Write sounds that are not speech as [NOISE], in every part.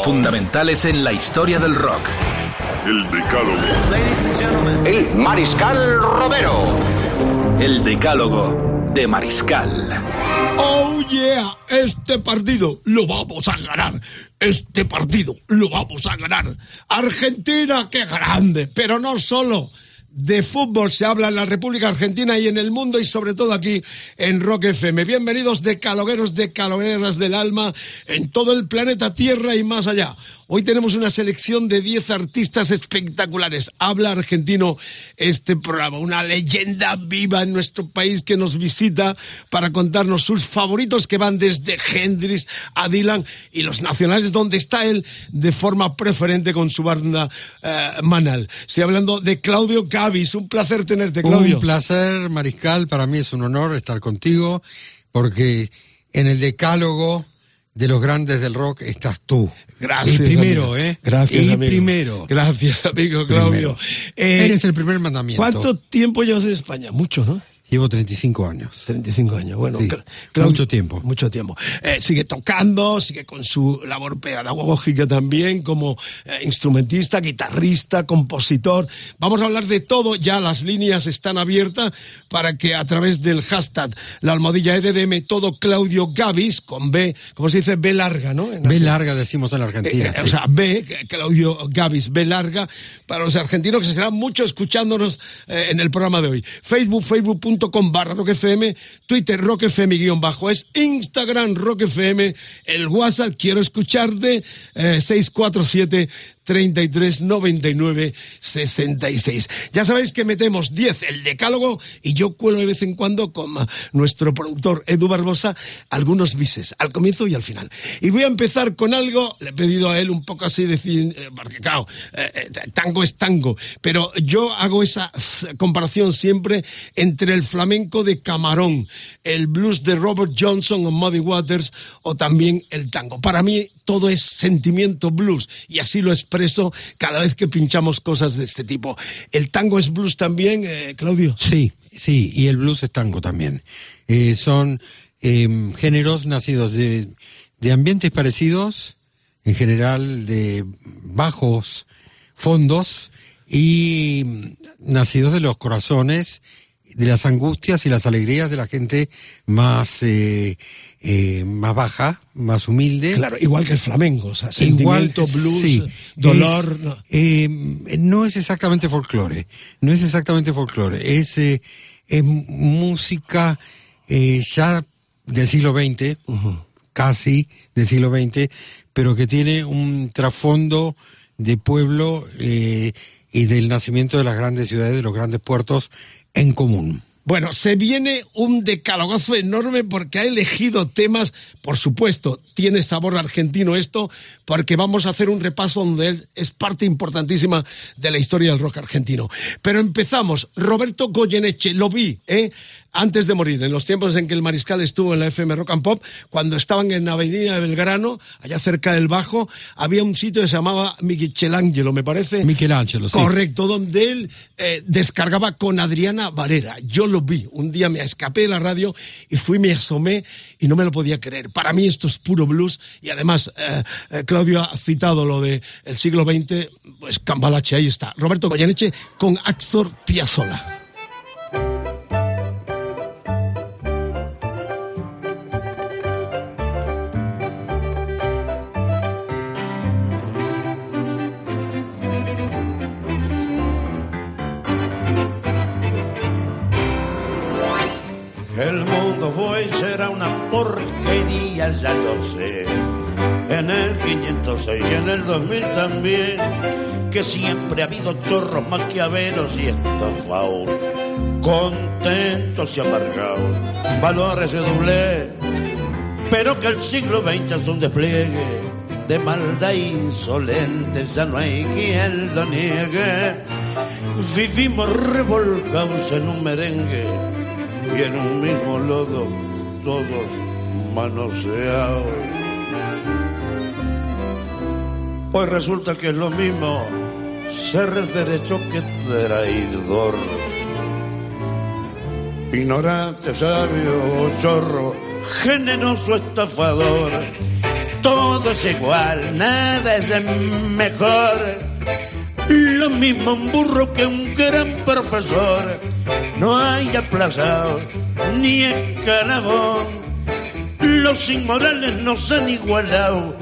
Fundamentales en la historia del rock. El Decálogo. El Mariscal Romero. El decálogo de Mariscal. Oh yeah, este partido lo vamos a ganar. Este partido lo vamos a ganar. Argentina, qué grande, pero no solo. De fútbol se habla en la República Argentina y en el mundo y sobre todo aquí en Rock FM. Bienvenidos de calogueros, de calogueras del alma en todo el planeta Tierra y más allá. Hoy tenemos una selección de 10 artistas espectaculares. Habla argentino este programa, una leyenda viva en nuestro país que nos visita para contarnos sus favoritos que van desde Hendrix a Dylan y los nacionales donde está él de forma preferente con su banda eh, Manal. Estoy hablando de Claudio Gavis. Un placer tenerte, Claudio. Un placer, Mariscal. Para mí es un honor estar contigo porque en el decálogo de los grandes del rock estás tú. Gracias. Y primero, amigo. ¿eh? Gracias, Y amigo. primero. Gracias, amigo Claudio. Eh, Eres el primer mandamiento. ¿Cuánto tiempo llevas en España? Mucho, ¿no? Llevo 35 años. 35 años, bueno. Sí, mucho tiempo. Mucho tiempo. Eh, sigue tocando, sigue con su labor pedagógica también como eh, instrumentista, guitarrista, compositor. Vamos a hablar de todo, ya las líneas están abiertas para que a través del hashtag, la almohadilla EDM, todo Claudio Gavis, con B, como se dice, B larga, ¿no? En B larga decimos en la Argentina. eh, sí. O sea, B, Claudio Gavis, B larga, para los argentinos que serán mucho escuchándonos en el programa de hoy. Facebook, facebook.com barra Rock FM, Twitter Rock FM guion bajo es, Instagram Rock FM, el WhatsApp, quiero escucharte, eh, 647 33 99 66. Ya sabéis que metemos 10 el decálogo y yo cuelo de vez en cuando con nuestro productor Edu Barbosa algunos bises, al comienzo y al final. Y voy a empezar con algo, le he pedido a él un poco así decir, eh, porque claro, eh, eh, tango es tango, pero yo hago esa comparación siempre entre el flamenco de Camarón, el blues de Robert Johnson o Muddy Waters o también el tango. Para mí todo es sentimiento blues y así lo expreso cada vez que pinchamos cosas de este tipo. ¿El tango es blues también, eh, Claudio? Sí, sí, y el blues es tango también. Eh, son eh, géneros nacidos de, de ambientes parecidos, en general de bajos fondos, y mm, nacidos de los corazones, de las angustias y las alegrías de la gente más, eh, eh, más baja, más humilde. Claro, igual que el flamenco, o sea, Igual, sentimiento, blues, sí, dolor. es, no. eh, no es exactamente folclore, no es exactamente folclore, es, eh, es música eh, ya del siglo XX, casi del siglo XX, pero que tiene un trasfondo de pueblo eh, y del nacimiento de las grandes ciudades, de los grandes puertos en común. Bueno, se viene un decalogazo enorme porque ha elegido temas, por supuesto, tiene sabor argentino esto, porque vamos a hacer un repaso donde él es parte importantísima de la historia del rock argentino. Pero empezamos, Roberto Goyeneche, lo vi, ¿eh? Antes de morir, en los tiempos en que el Mariscal estuvo en la FM Rock and Pop, cuando estaban en la avenida de Belgrano, allá cerca del Bajo, había un sitio que se llamaba Michelangelo, me parece. Michelangelo, sí. Correcto, donde él eh, descargaba con Adriana Valera. Yo lo vi. Un día me escapé de la radio y fui, me asomé y no me lo podía creer. Para mí esto es puro blues y además eh, eh, Claudio ha citado lo de el siglo XX, pues Cambalache, ahí está. Roberto Goyeneche con Axtor Piazzolla. También. Que siempre ha habido chorros maquiaveros y estafados. Contentos y amargados. Valores de doble. Pero que el siglo XX es un despliegue de maldad insolente, ya no hay quien lo niegue. Vivimos revolcados en un merengue y en un mismo lodo, todos manoseados. Pues resulta que es lo mismo ser derecho que traidor. Ignorante, sabio, chorro, generoso, estafador. Todo es igual, nada es mejor. Lo mismo un burro que un gran profesor. No hay aplazado ni escalabón. Los inmorales nos han igualado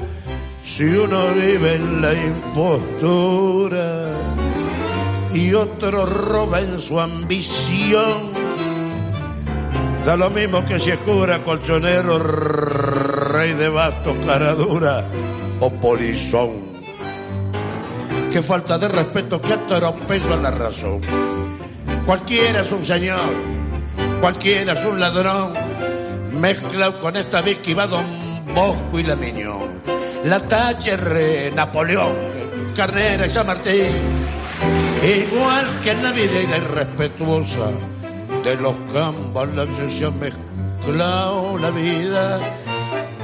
si uno vive en la impostura y otro roba en su ambición, da lo mismo que si es cura, colchonero, rey de bastos, cara dura o polizón. Qué falta de respeto, qué atropello a la razón. Cualquiera es un señor, cualquiera es un ladrón, mezclado con esta vez que va Don Bosco y la Miñón la Thatcher, Napoleón, Carrera y San Martín, igual que en la vida irrespetuosa de los la se ha mezclado la vida.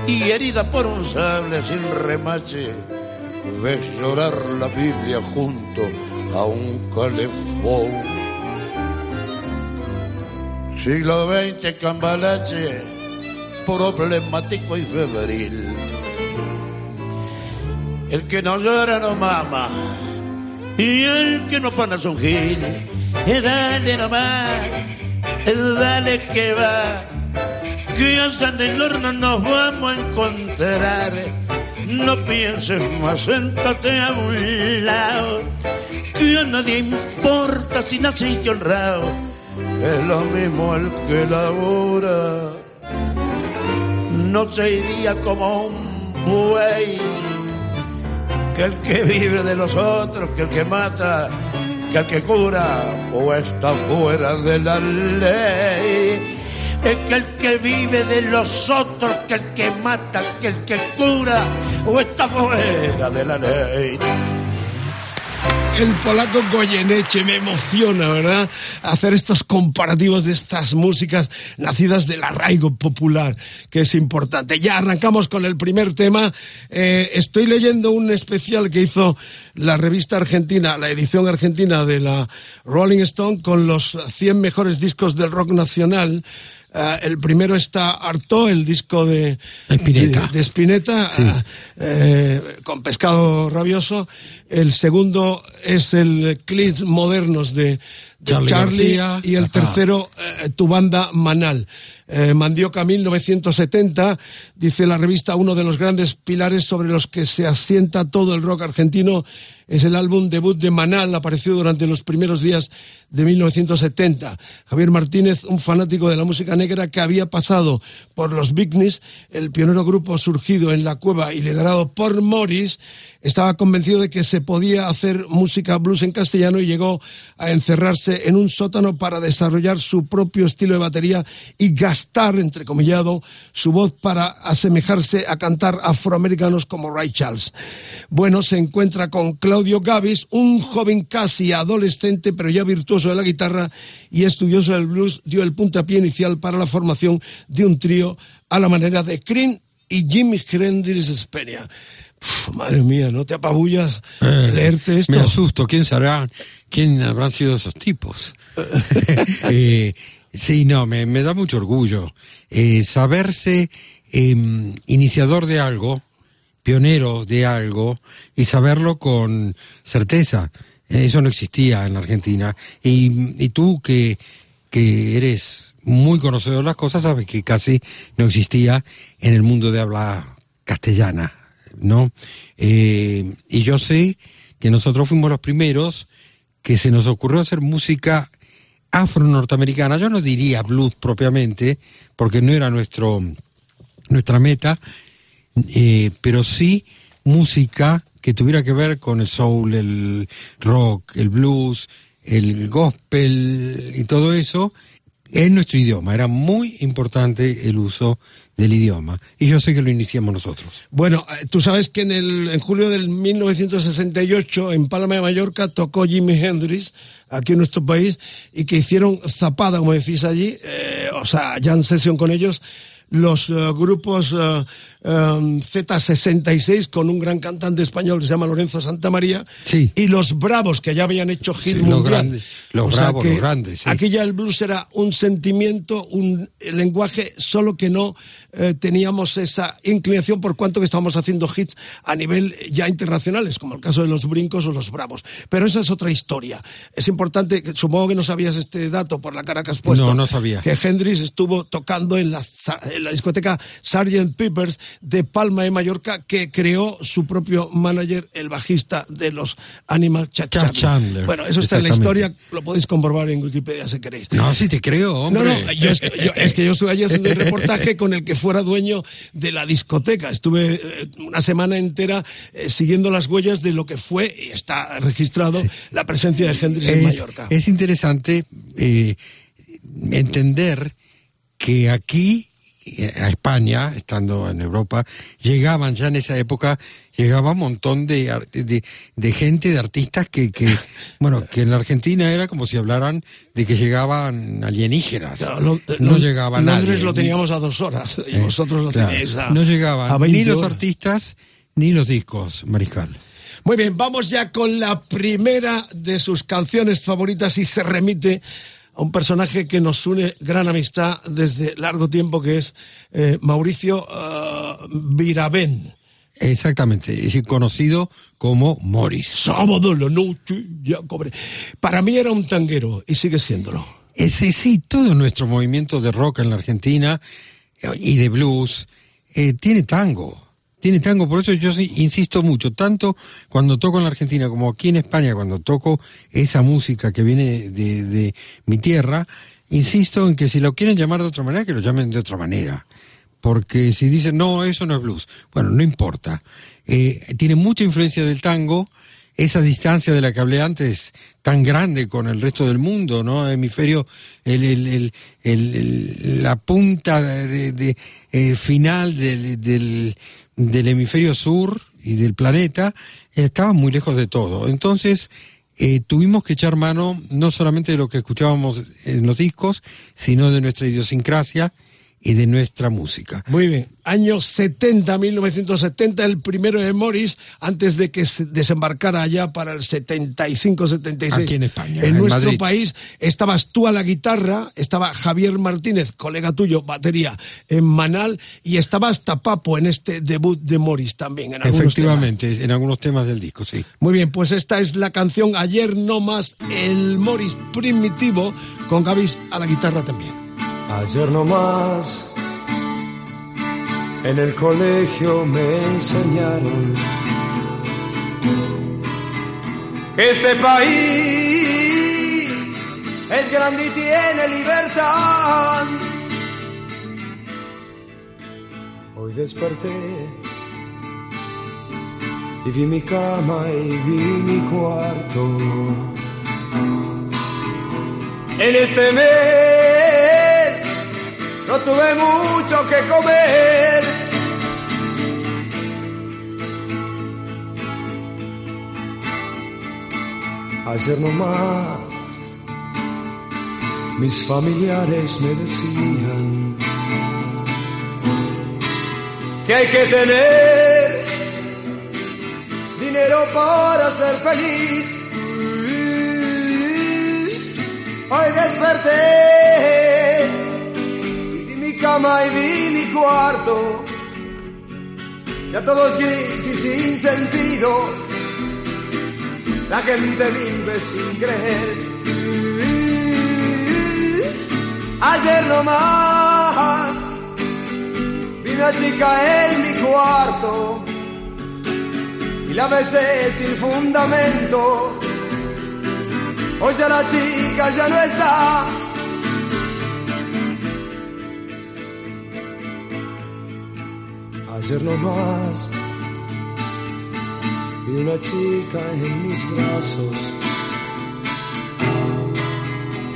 Y herida por un sable sin remache, ves llorar la Biblia junto a un calefón. Siglo XX, cambalache, problemático y febril el que no llora no mama. Y el que no fana es un gil. Eh, dale nomás, eh, dale que va. Que hasta en el horno nos vamos a encontrar. No pienses más, sentate a un lado. Que a nadie importa si naciste honrado. Es lo mismo el que labora. Noche y día como un buey que el que vive de los otros, que el que mata, que el que cura o está fuera de la ley. Es que el que vive de los otros, que el que mata, que el que cura o está fuera de la ley el polaco Goyeneche. Me emociona, ¿verdad? Hacer estos comparativos de estas músicas nacidas del arraigo popular, que es importante. Ya arrancamos con el primer tema. Eh, estoy leyendo un especial que hizo la revista argentina, la edición argentina de la Rolling Stone, con los 100 mejores discos del rock nacional. Uh, el primero está Arto, el disco de Spinetta, de, de Spinetta sí. uh, eh, con Pescado Rabioso. El segundo es el Clips Modernos de, de Charlie, y el Ajá. tercero uh, Tu Banda Manal. Eh, Mandioca 1970, dice la revista, uno de los grandes pilares sobre los que se asienta todo el rock argentino es el álbum debut de Manal, apareció durante los primeros días de 1970. Javier Martínez, un fanático de la música negra que había pasado por los Bignis, el pionero grupo surgido en la cueva y liderado por Morris, estaba convencido de que se podía hacer música blues en castellano y llegó a encerrarse en un sótano para desarrollar su propio estilo de batería y gastar, entrecomillado, su voz para asemejarse a cantar afroamericanos como Ray Charles. Bueno, se encuentra con Claudio Gavis, un joven casi adolescente, pero ya virtuoso de la guitarra y estudioso del blues, dio el puntapié inicial para la formación de un trío a la manera de Cream y Jimmy Hendrix Speria. Uf, madre mía, ¿no te apabullas Eh, leerte esto? Me asusto, ¿quién será? ¿Quién habrán sido esos tipos? [LAUGHS] eh, sí, no, me, me, da mucho orgullo eh, saberse eh, iniciador de algo, pionero de algo, y saberlo con certeza. Eso no existía en la Argentina. Y, y tú que, que eres muy conocedor de las cosas, sabes que casi no existía en el mundo de habla castellana, ¿no? Eh, y yo sé que nosotros fuimos los primeros que se nos ocurrió hacer música afro-norteamericana. Yo no diría blues propiamente, porque no era nuestro, nuestra meta, eh, pero sí música que tuviera que ver con el soul, el rock, el blues, el gospel y todo eso, en nuestro idioma. Era muy importante el uso del idioma. Y yo sé que lo iniciamos nosotros. Bueno, eh, tú sabes que en, el, en julio del 1968 en Palma de Mallorca tocó Jimi Hendrix aquí en nuestro país y que hicieron zapada, como decís allí, eh, o sea, ya en sesión con ellos, los uh, grupos uh, um, Z66 con un gran cantante español que se llama Lorenzo Santamaría Sí. y los Bravos que ya habían hecho hit Sí, los grandes, los Bravos, los grandes, sí. Aquí ya el blues era un sentimiento, un lenguaje, solo que no eh, teníamos esa inclinación por cuanto que estábamos haciendo hits a nivel ya internacionales, como el caso de los Brincos o los Bravos. Pero esa es otra historia. Es importante, supongo que no sabías este dato por la cara que has puesto. No, no sabía. Que Hendrix estuvo tocando en la, sa- en la discoteca Sgt. Peppers de Palma de Mallorca, que creó su propio manager, el bajista de los Animal Chad Chandler. Bueno, eso está en la historia, lo podéis comprobar en Wikipedia si queréis. No, sí te creo, hombre. No, no, yo, yo- es que yo estuve allí haciendo un reportaje con el que fuera dueño de la discoteca. Estuve eh, una semana entera eh, siguiendo las huellas de lo que fue, y está registrado, la presencia de Hendrix en es, Mallorca. es interesante eh, entender que aquí, a España, estando en Europa, llegaban ya en esa época, llegaba un montón de, de, de gente, de artistas que, que, [LAUGHS] bueno, que en la Argentina era como si hablaran de que llegaban alienígenas. No, lo- no lo- llegaba Londres lo teníamos a dos horas y Eh, vosotros lo claro, tenéis a No llegaban a ni 20 los artistas ni los discos, Mariscal. Muy bien, vamos ya con la primera de sus canciones favoritas y se remite a un personaje que nos une gran amistad desde largo tiempo, que es eh, Mauricio eh, Viravén. Exactamente, es conocido como Morris. Sábado la noche, ya cobré. Para mí era un tanguero y sigue siéndolo. Ese sí, todo nuestro movimiento de rock en la Argentina eh, y de blues eh, tiene tango. Tiene tango, por eso yo insisto mucho, tanto cuando toco en la Argentina como aquí en España, cuando toco esa música que viene de, mi tierra, insisto en que si lo quieren llamar de otra manera, que lo llamen de otra manera. Porque si dicen, no, eso no es blues, bueno, no importa. Eh, tiene mucha influencia del tango, esa distancia de la que hablé antes, tan grande con el resto del mundo, ¿no? Hemisferio, el, el, el, la punta de, eh, final del, del hemisferio sur y del planeta, estaba muy lejos de todo. Entonces, eh, tuvimos que echar mano no solamente de lo que escuchábamos en los discos, sino de nuestra idiosincrasia y de nuestra música. Muy bien. Año 70, 1970, el primero de Morris, antes de que se desembarcara allá para el 75-76. Aquí en España, En, en nuestro Madrid. país estabas tú a la guitarra, estaba Javier Martínez, colega tuyo, batería en Manal, y estaba hasta Papo en este debut de Morris también. En algunos Efectivamente, en algunos temas del disco, sí. Muy bien, pues esta es la canción Ayer no más, el Morris primitivo, con Gavis a la guitarra también. Ayer nomás en el colegio me enseñaron que este país es grande y tiene libertad. Hoy desperté y vi mi cama y vi mi cuarto. En este mes no tuve mucho que comer. Ayer nomás mis familiares me decían que hay que tener dinero para ser feliz. Hoy desperté cama y vi mi cuarto. Ya todo es gris y sin sentido. La gente vive sin creer. Ayer nomás vi una chica en mi cuarto y la besé sin fundamento. Hoy ya la chica ya no está. Ayer nomás vi una chica en mis brazos.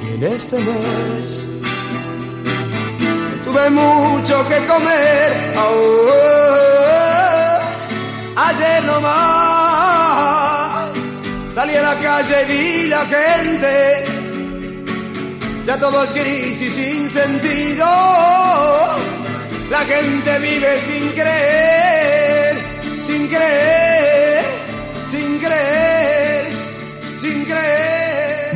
Y en este mes tuve mucho que comer. Oh, ayer nomás salí a la calle y vi la gente. Ya todo es gris y sin sentido. La gente vive sin creer, sin creer, sin creer.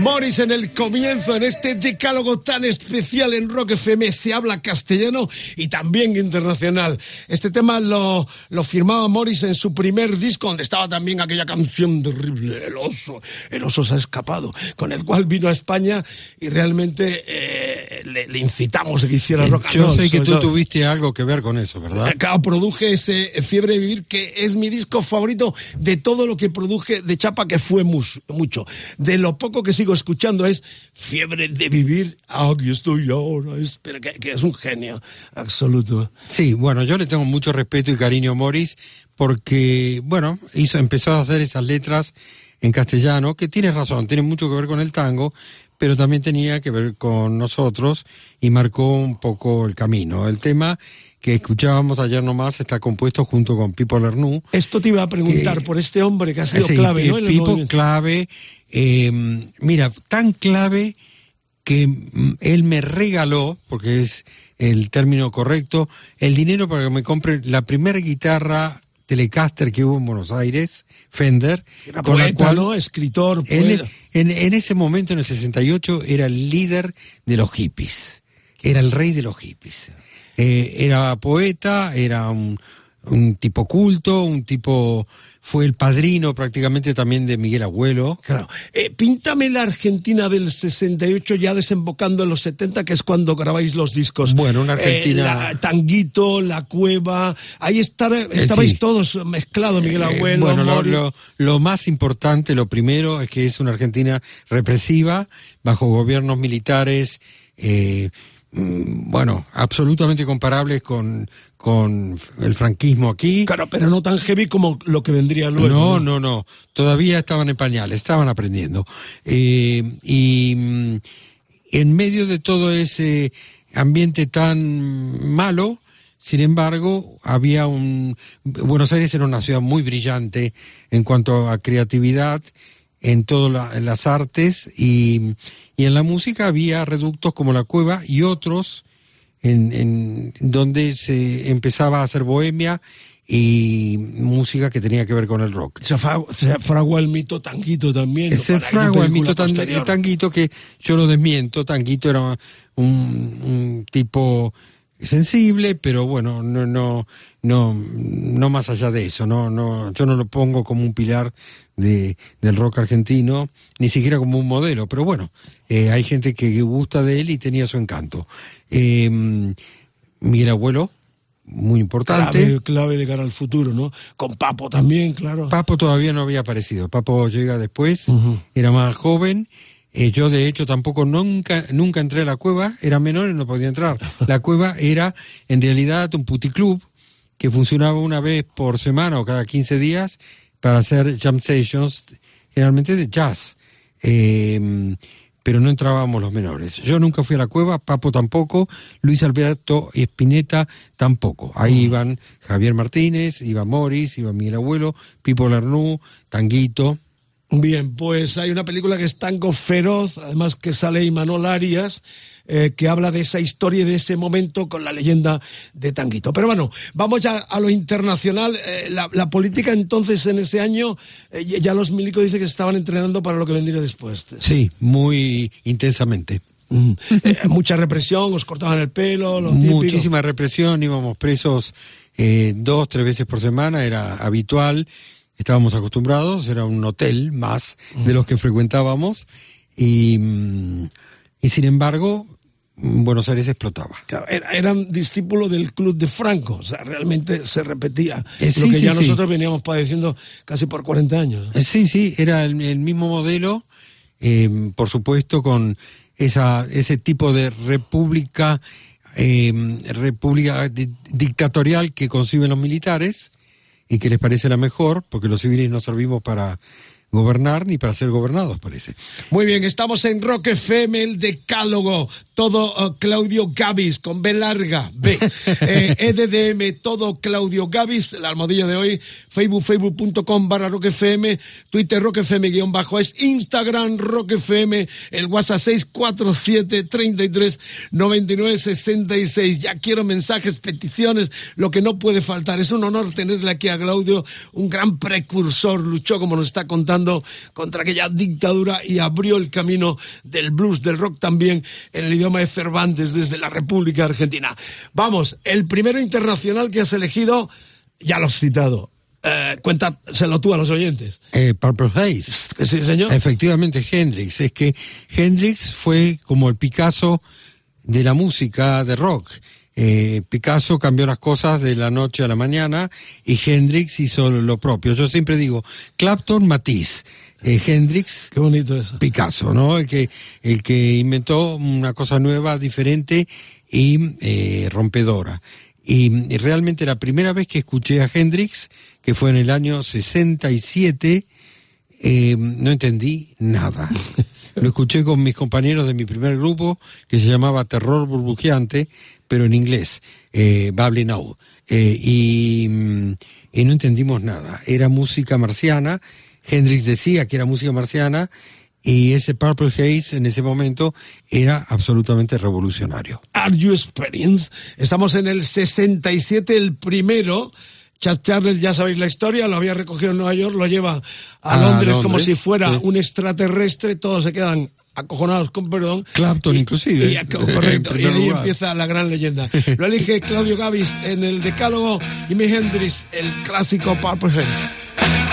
Morris en el comienzo, en este decálogo tan especial en Rock FM, se habla castellano y también internacional. Este tema lo, lo firmaba Morris en su primer disco, donde estaba también aquella canción terrible, El oso, El oso se ha escapado, con el cual vino a España y realmente eh, le, le, incitamos a que hiciera rock and Yo sé que tú todo. tuviste algo que ver con eso, ¿verdad? Eh, Claro, produje ese Fiebre de Vivir, que es mi disco favorito de todo lo que produje de Chapa, que fue mucho. De lo poco que sigo escuchando es Fiebre de Vivir. Aquí estoy ahora. Espera, que, que es un genio absoluto. Sí, bueno, yo le tengo mucho respeto y cariño a Morris porque, bueno, hizo, empezó a hacer esas letras en castellano, que tiene razón, tiene mucho que ver con el tango, pero también tenía que ver con nosotros y marcó un poco el camino. El tema que escuchábamos ayer nomás está compuesto junto con Pipo Lernou. Esto te iba a preguntar Que- por este hombre que ha sido clave, ¿no? En el Pipo clave, eh, mira, tan clave que mm, él me regaló, porque es el término correcto, el dinero para que me compre la primera guitarra Telecaster que hubo en Buenos Aires, Fender, Era con la poeta, cual ¿no? Escritor, él, en, en ese momento, en el 68, era el líder de los hippies. Era el rey de los hippies. Eh, era poeta, era un, un tipo culto, un tipo... Fue el padrino prácticamente también de Miguel Abuelo. Claro. Eh, píntame la Argentina del 68 ya desembocando en los 70, que es cuando grabáis los discos. Bueno, una Argentina- Eh, la- tanguito, La Cueva. Ahí está- estabais sí. todos mezclados, Miguel Abuelo, bueno, lo, lo- lo más importante, lo primero, es que es una Argentina represiva, bajo gobiernos militares, eh, bueno, absolutamente comparables con, con el franquismo aquí. Claro, pero no tan heavy como lo que vendría luego. No, no, no. Todavía estaban en pañales, estaban aprendiendo. Eh, y mm, en medio de todo ese ambiente tan malo, sin embargo, había un... Buenos Aires era una ciudad muy brillante en cuanto a creatividad en todas las artes y, y en la música había reductos como La Cueva y otros en, en donde se empezaba a hacer bohemia y música que tenía que ver con el rock. Se, se fraguó el mito tanguito también. esa fragua, el mito tan-. Tanguito, que yo lo desmiento. Tanguito era un, un tipo sensible, pero bueno, no, no, no, no más allá de eso, no, no, yo no lo pongo como un pilar de, del rock argentino, ni siquiera como un modelo, pero bueno, eh, hay gente que gusta de él y tenía su encanto. Eh, Miguel Abuelo, muy importante. Clave, clave de cara al futuro, ¿no? Con Papo también, claro. Papo todavía no había aparecido. Papo llega después, era más joven. Eh, yo de hecho tampoco nunca, nunca entré a la cueva, era menor y no podía entrar. La cueva [LAUGHS] era en realidad un puticlub que funcionaba una vez por semana o cada 15 días para hacer jam sessions, generalmente de jazz. Eh, pero no entrábamos los menores. Yo nunca fui a la cueva, Papo tampoco, Luis Alberto y Espineta tampoco. Ahí iban Javier Martínez, iba Morris, iba Miguel Abuelo, Pipo Lernou, Tanguito. Bien, pues hay una película que es Tango Feroz, además que sale Imanol Arias, eh, que habla de esa historia y de ese momento con la leyenda de Tanguito. Pero bueno, vamos ya a lo internacional. Eh, la, la política entonces en ese año, eh, ya los milicos dicen que se estaban entrenando para lo que vendría después. Sí, muy intensamente. Mm. Mucha represión, os cortaban el pelo. Muchísima represión, íbamos presos eh, dos, tres veces por semana, era habitual, estábamos acostumbrados, era un hotel más de los que frecuentábamos y, y sin embargo Buenos Aires explotaba. Era- eran discípulos del club de Franco, o sea, realmente se repetía Eh, sí, lo que sí, ya sí. nosotros veníamos padeciendo casi por 40 años. Eh, Sí, sí, era el, el mismo modelo, eh, por supuesto, con esa, ese tipo de república, eh, república di- dictatorial que conciben los militares y que les parece la mejor, porque los civiles no servimos para, gobernar ni para ser gobernados, parece. Muy bien, estamos en Rock FM, el decálogo, todo uh, Claudio Gavis, con B larga, B. [LAUGHS] Eh, EDDM, todo Claudio Gavis, el almohadillo de hoy, Facebook, facebook.com barra Rock FM, Twitter Rock FM guion bajo, es Instagram Rock FM, el WhatsApp 647 33 99 66. Ya quiero mensajes, peticiones, lo que no puede faltar. Es un honor tenerle aquí a Claudio, un gran precursor, luchó como nos está contando contra aquella dictadura y abrió el camino del blues, del rock también, en el idioma de Cervantes desde la República Argentina. Vamos, el primero internacional que has elegido, ya lo has citado. Eh, cuéntaselo tú a los oyentes. Eh, Purple Haze. Sí, señor. Efectivamente, Hendrix. Es que Hendrix fue como el Picasso de la música de rock. Eh, Picasso cambió las cosas de la noche a la mañana y Hendrix hizo lo propio. Yo siempre digo, Clapton, Matisse. Eh, Hendrix, Qué bonito eso. Picasso, ¿no? El que, el que inventó una cosa nueva, diferente y eh, rompedora. Y, y realmente la primera vez que escuché a Hendrix, que fue en el año 67, eh, no entendí nada. [LAUGHS] Lo escuché con mis compañeros de mi primer grupo, que se llamaba Terror Burbujeante, pero en inglés, eh, Now. Eh, y, mm, y no entendimos nada. Era música marciana. Hendrix decía que era música marciana. Y ese Purple Haze en ese momento era absolutamente revolucionario. Are You Experience? Estamos en el 67, el primero. Chad Charles, ya sabéis la historia, lo había recogido en Nueva York, lo lleva a, A Londres, como si fuera sí. un extraterrestre, todos se quedan acojonados, con perdón. Clapton inclusive. Y, correcto, y ahí empieza la gran leyenda. Lo elige Claudio Gavis en el decálogo, Jimi Hendrix, el clásico Purple Haze.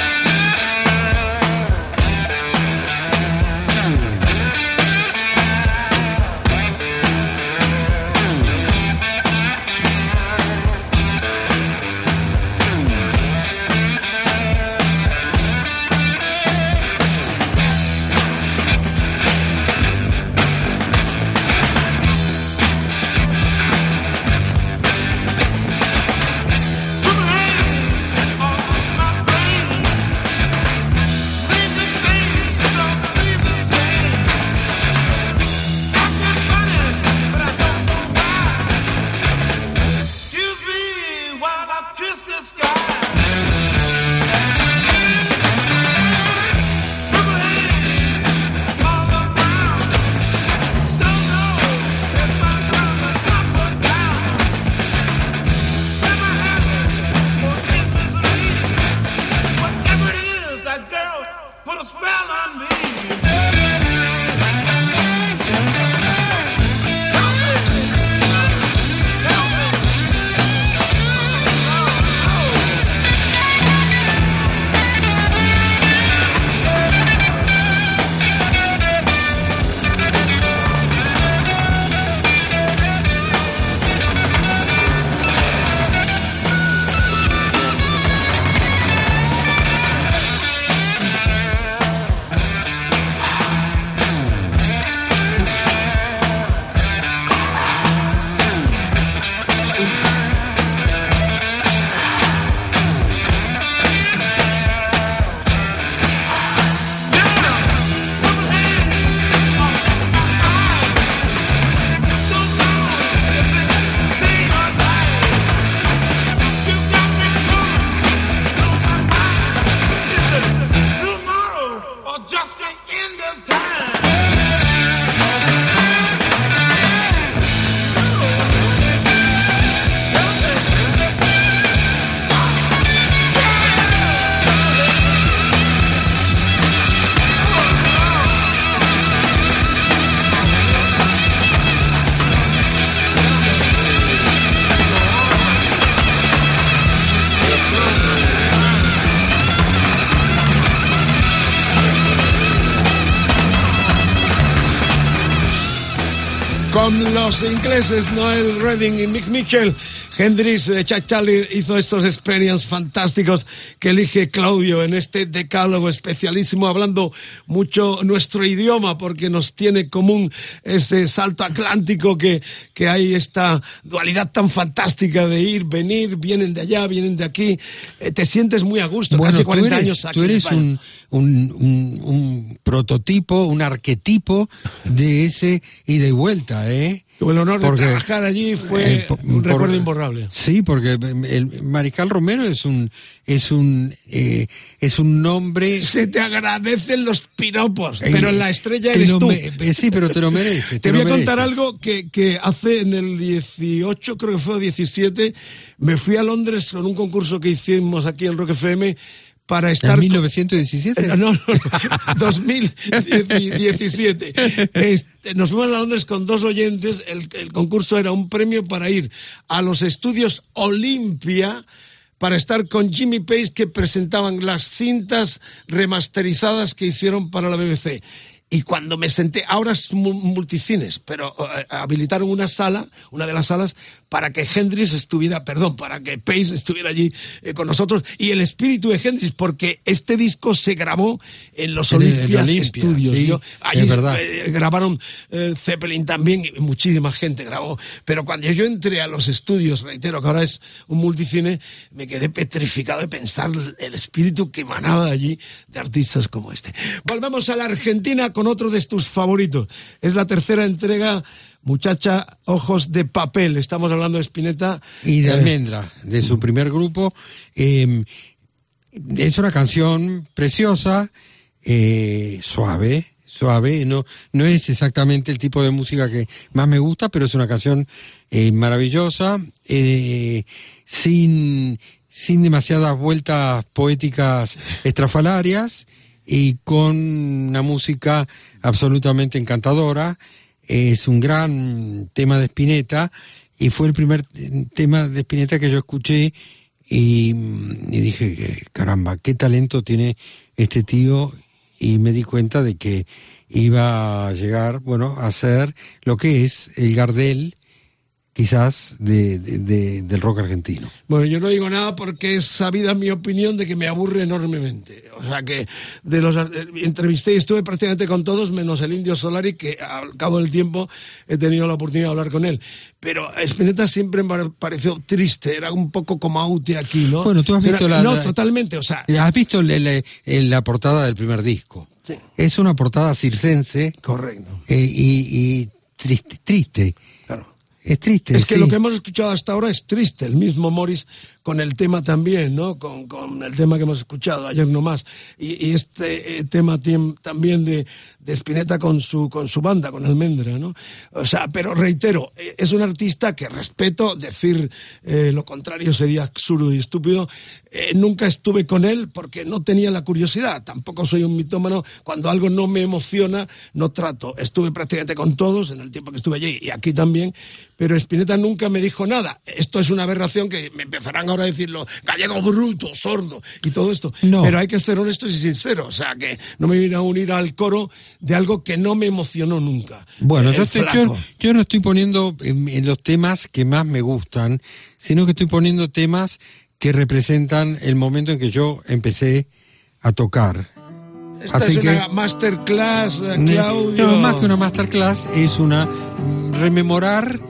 Los ingleses Noel Redding y Mick Mitchell, Hendrix Chuck Charlie hizo estos experience fantásticos que elige Claudio en este decálogo especialísimo, hablando mucho nuestro idioma, porque nos tiene común ese salto atlántico que, que hay esta dualidad tan fantástica de ir, venir, vienen de allá, vienen de aquí. Eh, te sientes muy a gusto, Bueno, casi tú 40 eres, años aquí. tú eres un, un- un prototipo, un arquetipo de ese ida y vuelta, ¿eh? Tuve el honor de trabajar allí, fue Eh, un por- recuerdo imborrable. Sí, porque el Mariscal Romero es un es un eh, es un nombre Se te agradecen los piropos, Eh, pero en la estrella eres tú. me- eh, sí, pero te lo mereces. Te voy a contar mereces. algo que, que hace en el 18, creo que fue o 17, me fui a Londres con un concurso que hicimos aquí en Rock FM para estar... ¿En con- 1917? Eh, No, no, no, [LAUGHS] 2017. Este, nos fuimos a Londres con dos oyentes. El, el concurso era un premio para ir a los estudios Olimpia para estar con Jimmy Page que presentaban las cintas remasterizadas que hicieron para la BBC. Y cuando me senté, ahora es mu- multicines, pero eh, habilitaron una sala, una de las salas, para que Hendrix estuviera, perdón, para que Pace estuviera allí eh, con nosotros. Y el espíritu de Hendrix, porque este disco se grabó en los Olympias Olympia, Studios. sí, Yo- allí eh, grabaron eh, Zeppelin también, y muchísima gente grabó. Pero cuando yo entré a los estudios, reitero que ahora es un multicine, me quedé petrificado de pensar el espíritu que emanaba de allí de artistas como este. Volvemos a la Argentina con otro de tus favoritos. Es la tercera entrega, muchacha, ojos de papel. Estamos hablando de Spinetta. y de Almendra, de su primer grupo. Eh, es una canción preciosa, eh, suave, suave. No, no es exactamente el tipo de música que más me gusta, pero es una canción eh, maravillosa, eh, sin, sin demasiadas vueltas poéticas estrafalarias y con una música absolutamente encantadora. Es un gran tema de Spinetta y fue el primer eh, tema de Spinetta que yo escuché y, y dije, que, caramba, qué talento tiene este tío y me di cuenta de que iba a llegar, bueno, a ser lo que es el Gardel, quizás, de, de- de- del rock argentino. Bueno, yo no digo nada porque es sabida mi opinión de que me aburre enormemente. O sea que de los eh, entrevisté y estuve prácticamente con todos, menos el Indio Solari, que al cabo del tiempo he tenido la oportunidad de hablar con él. Pero Spinetta siempre me pareció triste, era un poco como Aute aquí, ¿no? Bueno, tú has visto Era- la- No, totalmente, o sea... ¿Has visto la, la- la portada del primer disco? Sí. Es una portada circense Correcto. eh, y, y triste, triste. Es triste. Es que sí. lo que hemos escuchado hasta ahora es triste. El mismo Morris con el tema también, ¿no? Con, con el tema que hemos escuchado ayer nomás. Y, y este eh, tema también de, de Spinetta con su, con su banda, con Almendra, ¿no? O sea, pero reitero, eh, es un artista que respeto, decir eh, lo contrario sería absurdo y estúpido. Eh, nunca estuve con él porque no tenía la curiosidad. Tampoco soy un mitómano. Cuando algo no me emociona, no trato. Estuve prácticamente con todos en el tiempo que estuve allí y aquí también. Pero Spinetta nunca me dijo nada. Esto es una aberración que me empezarán ahora decirlo gallego bruto, sordo y todo esto. No. Pero hay que ser honestos y sinceros. O sea, que no me vine a unir al coro de algo que no me emocionó nunca. Bueno, entonces yo, yo no estoy poniendo en, los temas que más me gustan, sino que estoy poniendo temas que representan el momento en que yo empecé a tocar. Esta así es que- una masterclass, Claudio. No, más que una masterclass, es una rememorar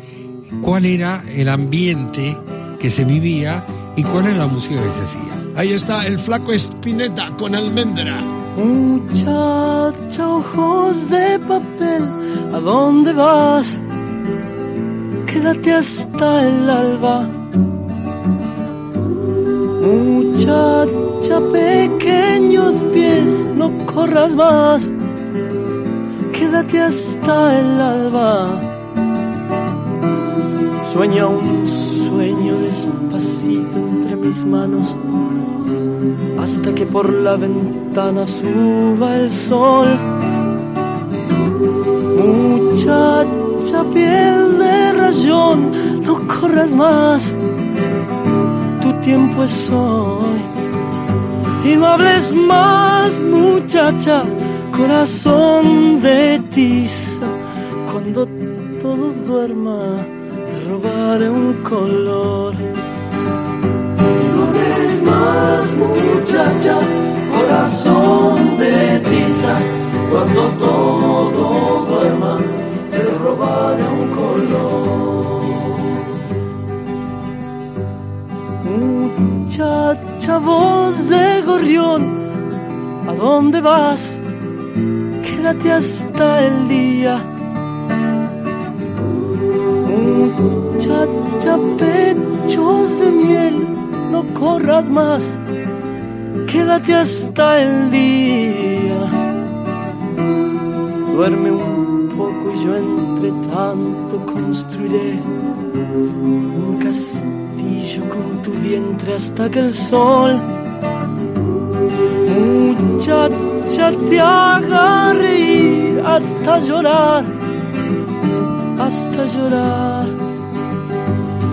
cuál era el ambiente que se vivía y cuál era la música que se hacía. Ahí está el flaco Spinetta con almendra. Muchacha, ojos de papel, ¿a dónde vas? Quédate hasta el alba. Muchacha, pequeños pies, no corras más. Quédate hasta el alba. Sueña un sueño despacito entre mis manos hasta que por la ventana suba el sol. Muchacha, piel de rayón, no corras más, tu tiempo es hoy. Y no hables más, muchacha, corazón de tiza, cuando todo duerma, robaré un color. No hables más, muchacha, corazón de tiza, cuando todo duerma, te robaré un color. Muchacha, voz de gorrión, ¿a dónde vas? Quédate hasta el día. Muchacha, pechos de miel, no corras más, quédate hasta el día. Duerme un poco y yo entre tanto construiré un castillo con tu vientre hasta que el sol muchacha te haga reír hasta llorar, hasta llorar.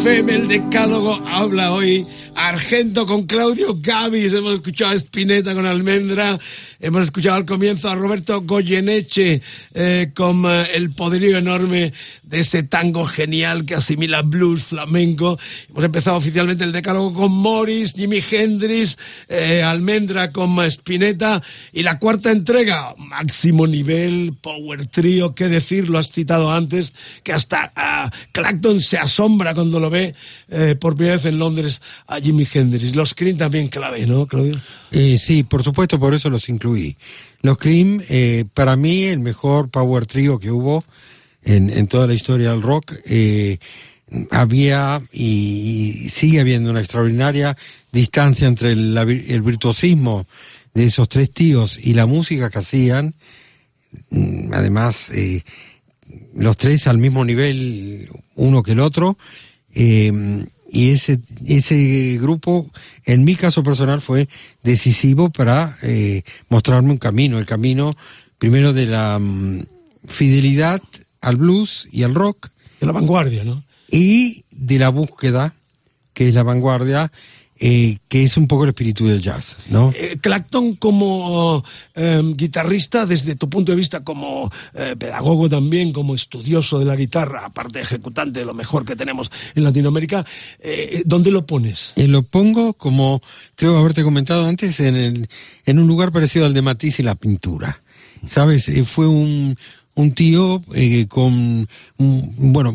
FM, el decálogo, habla hoy. Argento con Claudio Gavis, hemos escuchado a Spinetta con Almendra, hemos escuchado al comienzo a Roberto Goyeneche eh, con eh, el poderío enorme de ese tango genial que asimila blues, flamenco. Hemos empezado oficialmente el decálogo con Morris, Jimi Hendrix, eh, Almendra con Spinetta y la cuarta entrega, máximo nivel, Power Trio, qué decir, lo has citado antes, que hasta ah, Clacton se asombra cuando lo ve eh, por primera vez en Londres a Jimi Hendrix. Los Cream también clave, ¿no, Claudio? Eh, sí, por supuesto, por eso los incluí. Los Cream, eh, para mí, el mejor power trio que hubo en, toda la historia del rock. Eh, había y, sigue habiendo una extraordinaria distancia entre el, virtuosismo de esos tres tíos y la música que hacían. Mm, Además, eh, los tres al mismo nivel uno que el otro. Y ese, ese grupo, en mi caso personal, fue decisivo para eh, mostrarme un camino, el camino primero de la mm, fidelidad al blues y al rock. De la vanguardia, ¿no? Y de la búsqueda, que es la vanguardia, eh, que es un poco el espíritu del jazz, ¿no? Eh, Clacton como eh, guitarrista, desde tu punto de vista como eh, pedagogo también, como estudioso de la guitarra, aparte ejecutante de lo mejor que tenemos en Latinoamérica, eh, ¿dónde lo pones? Eh, lo pongo como, creo haberte comentado antes, en, el, en un lugar parecido al de Matisse y la pintura. ¿Sabes? Eh, fue un, un tío eh, con, bueno,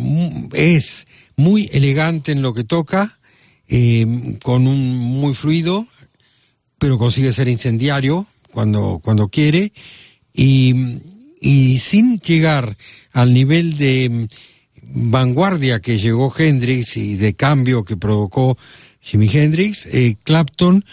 es muy elegante en lo que toca, eh, con un muy fluido, pero consigue ser incendiario cuando, cuando quiere, y, y sin llegar al nivel de mm, vanguardia que llegó Hendrix y de cambio que provocó Jimi Hendrix, eh, Clapton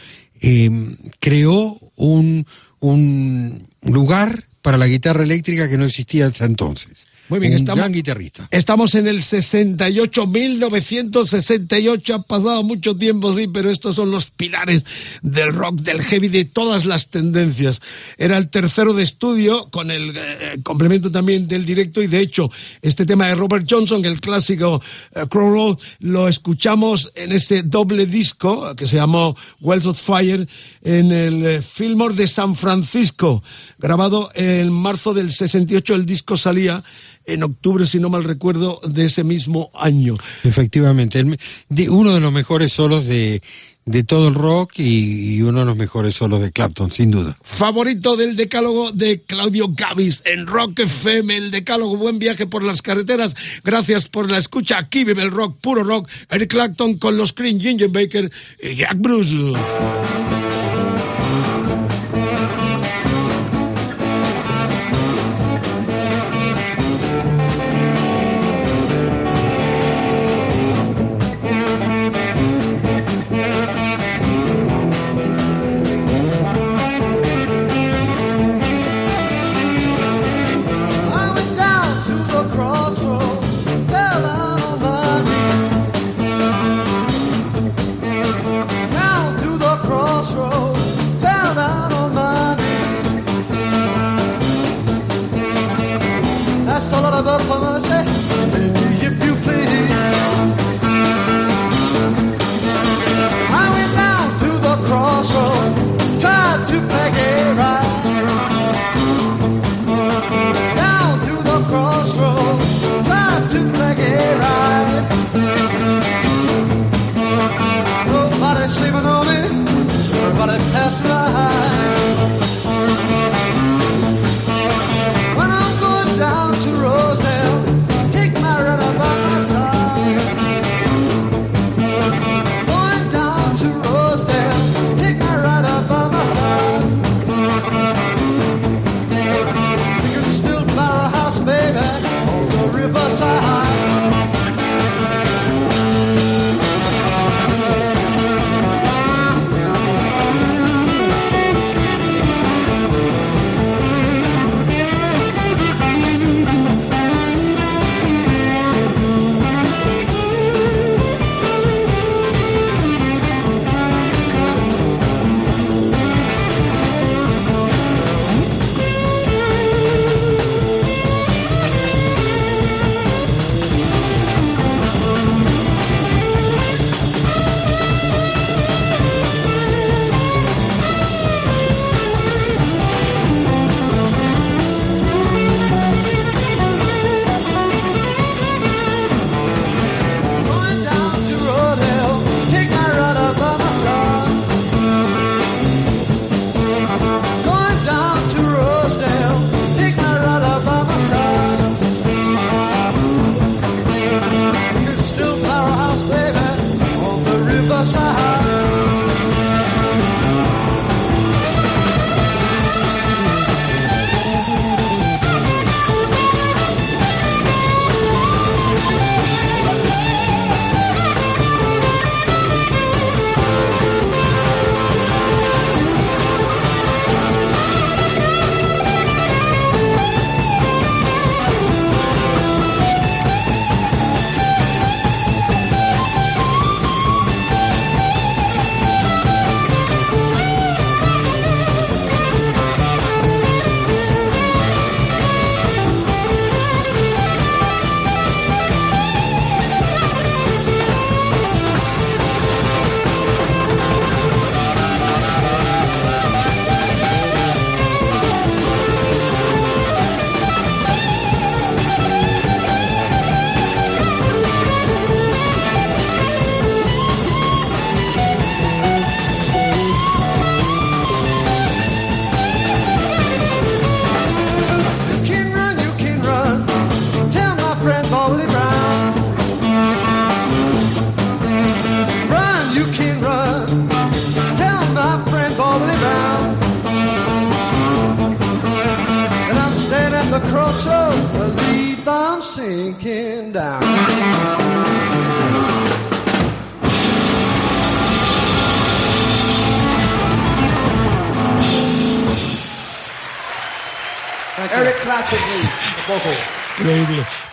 eh, creó un, un lugar para la guitarra eléctrica que no existía hasta entonces. Muy bien, un estamos- gran guitarrista. Estamos en el 68, 1968, ha pasado mucho tiempo, sí, pero estos son los pilares del rock, del heavy, de todas las tendencias. Era el tercero de estudio, con el eh, complemento también del directo, y de hecho, este tema de Robert Johnson, el clásico eh, Crow Road, lo escuchamos en ese doble disco eh, que se llamó Wells of Fire, en el eh, Fillmore de San Francisco, grabado en marzo del 68, el disco salía en octubre, si no mal recuerdo, de ese mismo año. Efectivamente, el me- de- uno de los mejores solos de, de todo el rock y, y uno de los mejores solos de Clapton, sin duda. Favorito del decálogo de Claudio Gavis en Rock FM, el decálogo, buen viaje por las carreteras. Gracias por la escucha. Aquí vive el rock, puro rock. Eric Clapton con los Cream, Ginger Baker y Jack Bruce.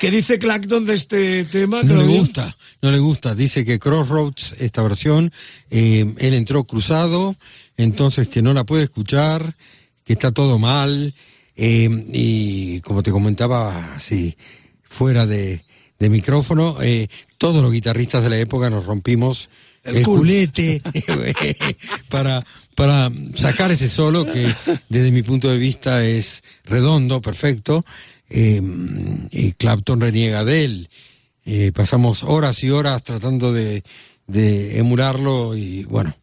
¿Qué dice Clacton de este tema? No le gusta, no le gusta. Dice que Crossroads, esta versión, eh, él entró cruzado, entonces que no la puede escuchar, que está todo mal, eh, y como te comentaba, así, fuera de, de micrófono, eh, todos los guitarristas de la época nos rompimos El el, culete [LAUGHS] [LAUGHS] para, para sacar ese solo que desde mi punto de vista es redondo, perfecto, eh, Clapton reniega de él. Eh, pasamos horas y horas tratando de, de emularlo y bueno,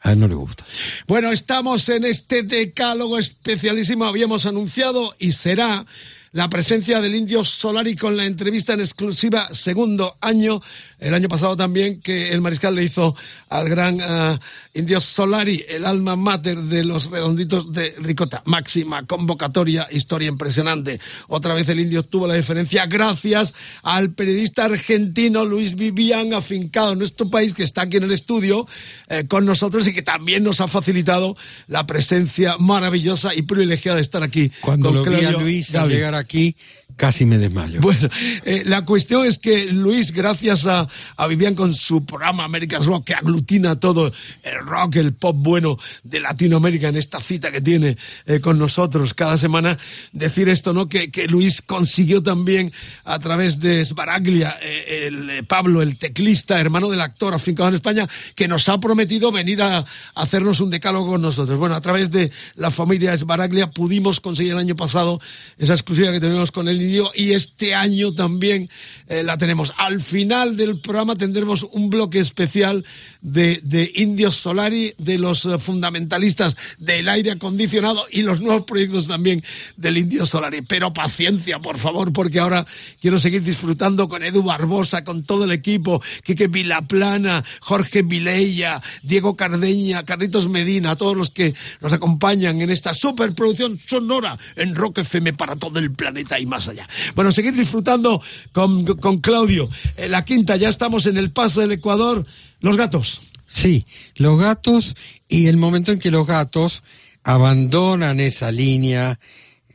a él no le gusta. Bueno, estamos en este decálogo especialísimo. Habíamos anunciado y será la presencia del Indio Solari con la entrevista en exclusiva segundo año. El año pasado también que el mariscal le hizo al gran ah, Indio Solari, el alma mater de los redonditos de Ricota. Máxima convocatoria, historia impresionante. Otra vez el Indio obtuvo la diferencia gracias al periodista argentino Luis Vivian, afincado en nuestro país, que está aquí en el estudio eh, con nosotros y que también nos ha facilitado la presencia maravillosa y privilegiada de estar aquí. Cuando lo vi a Luis al aquí, casi me desmayo. [LAUGHS] Bueno, eh, la cuestión es que Luis, gracias a, a Vivian con su programa America's Rock, que aglutina todo el rock, el pop bueno de Latinoamérica en esta cita que tiene eh, con nosotros cada semana, decir esto, ¿no? Que, que Luis consiguió también a través de Sbaraglia, eh, el, Pablo, el teclista, hermano del actor afincado en España, que nos ha prometido venir a, hacernos un decálogo con nosotros. Bueno, a través de la familia Sbaraglia pudimos conseguir el año pasado esa exclusiva que tenemos con el y este año también eh, la tenemos. Al final del programa tendremos un bloque especial de, de Indios Solari, de los eh, fundamentalistas del aire acondicionado y los nuevos proyectos también del Indio Solari. Pero paciencia, por favor, porque ahora quiero seguir disfrutando con Edu Barbosa, con todo el equipo, Quique Vilaplana, Jorge Vileya, Diego Cardeña, Carlitos Medina, todos los que nos acompañan en esta superproducción sonora en Rock FM para todo el planeta y más allá. Bueno, seguir disfrutando con, con Claudio. En la quinta, ya estamos en el paso del Ecuador. Los gatos. Sí, los gatos y el momento en que los gatos abandonan esa línea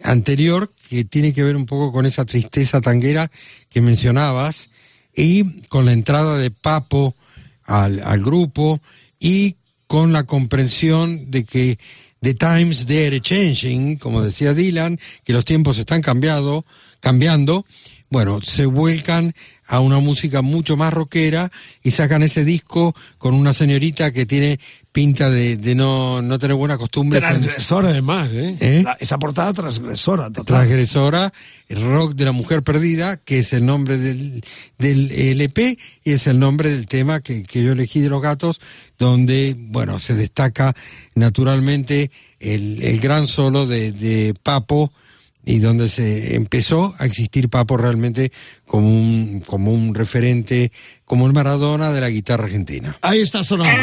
anterior que tiene que ver un poco con esa tristeza tanguera que mencionabas y con la entrada de Papo al, al grupo y con la comprensión de que the times they are changing, como decía Dylan, que los tiempos están cambiado, cambiando, bueno, se vuelcan a una música mucho más rockera y sacan ese disco con una señorita que tiene pinta de, de no, no tener buena costumbre. Transgresora, además, ¿eh? ¿Eh? La- esa portada transgresora, total. Transgresora, el rock de la mujer perdida, que es el nombre del, del LP y es el nombre del tema que, que yo elegí de los gatos, donde, bueno, se destaca naturalmente el, el gran solo de, de Papo y donde se empezó a existir Papo realmente como un, como un referente, como el Maradona de la guitarra argentina. Ahí está sonando.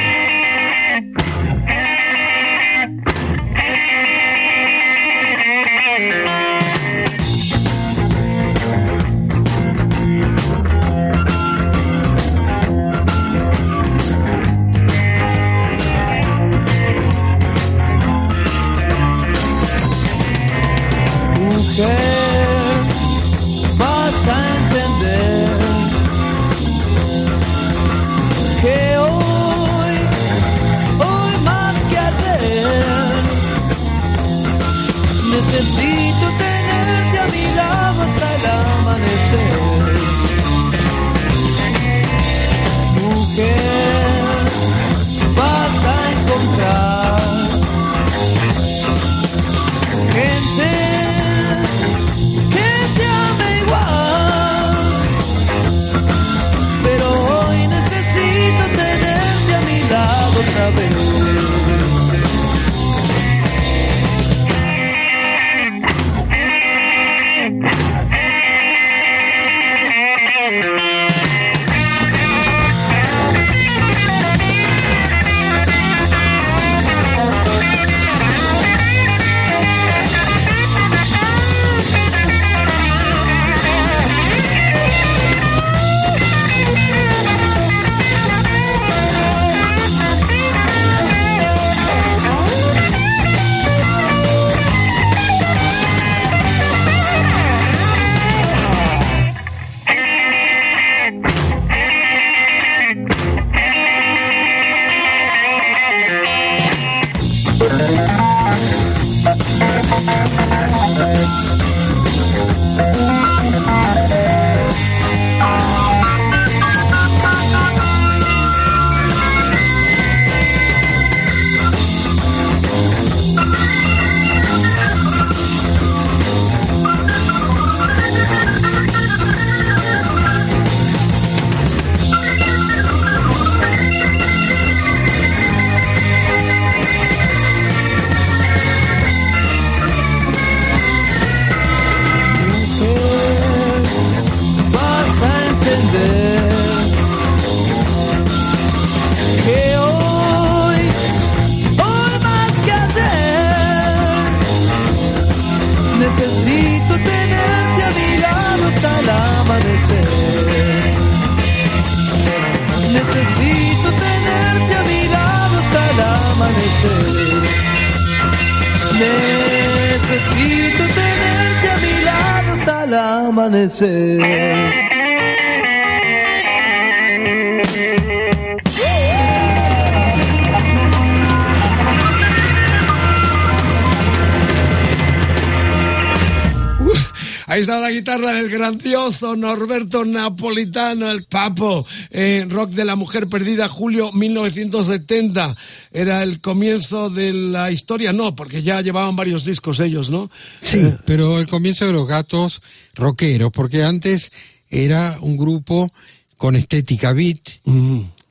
Grandioso Norberto Napolitano, el papo, eh, rock de la mujer perdida, julio 1970. Era el comienzo de la historia, no, porque ya llevaban varios discos ellos, ¿no? Sí, pero el comienzo de los gatos rockeros, porque antes era un grupo con estética beat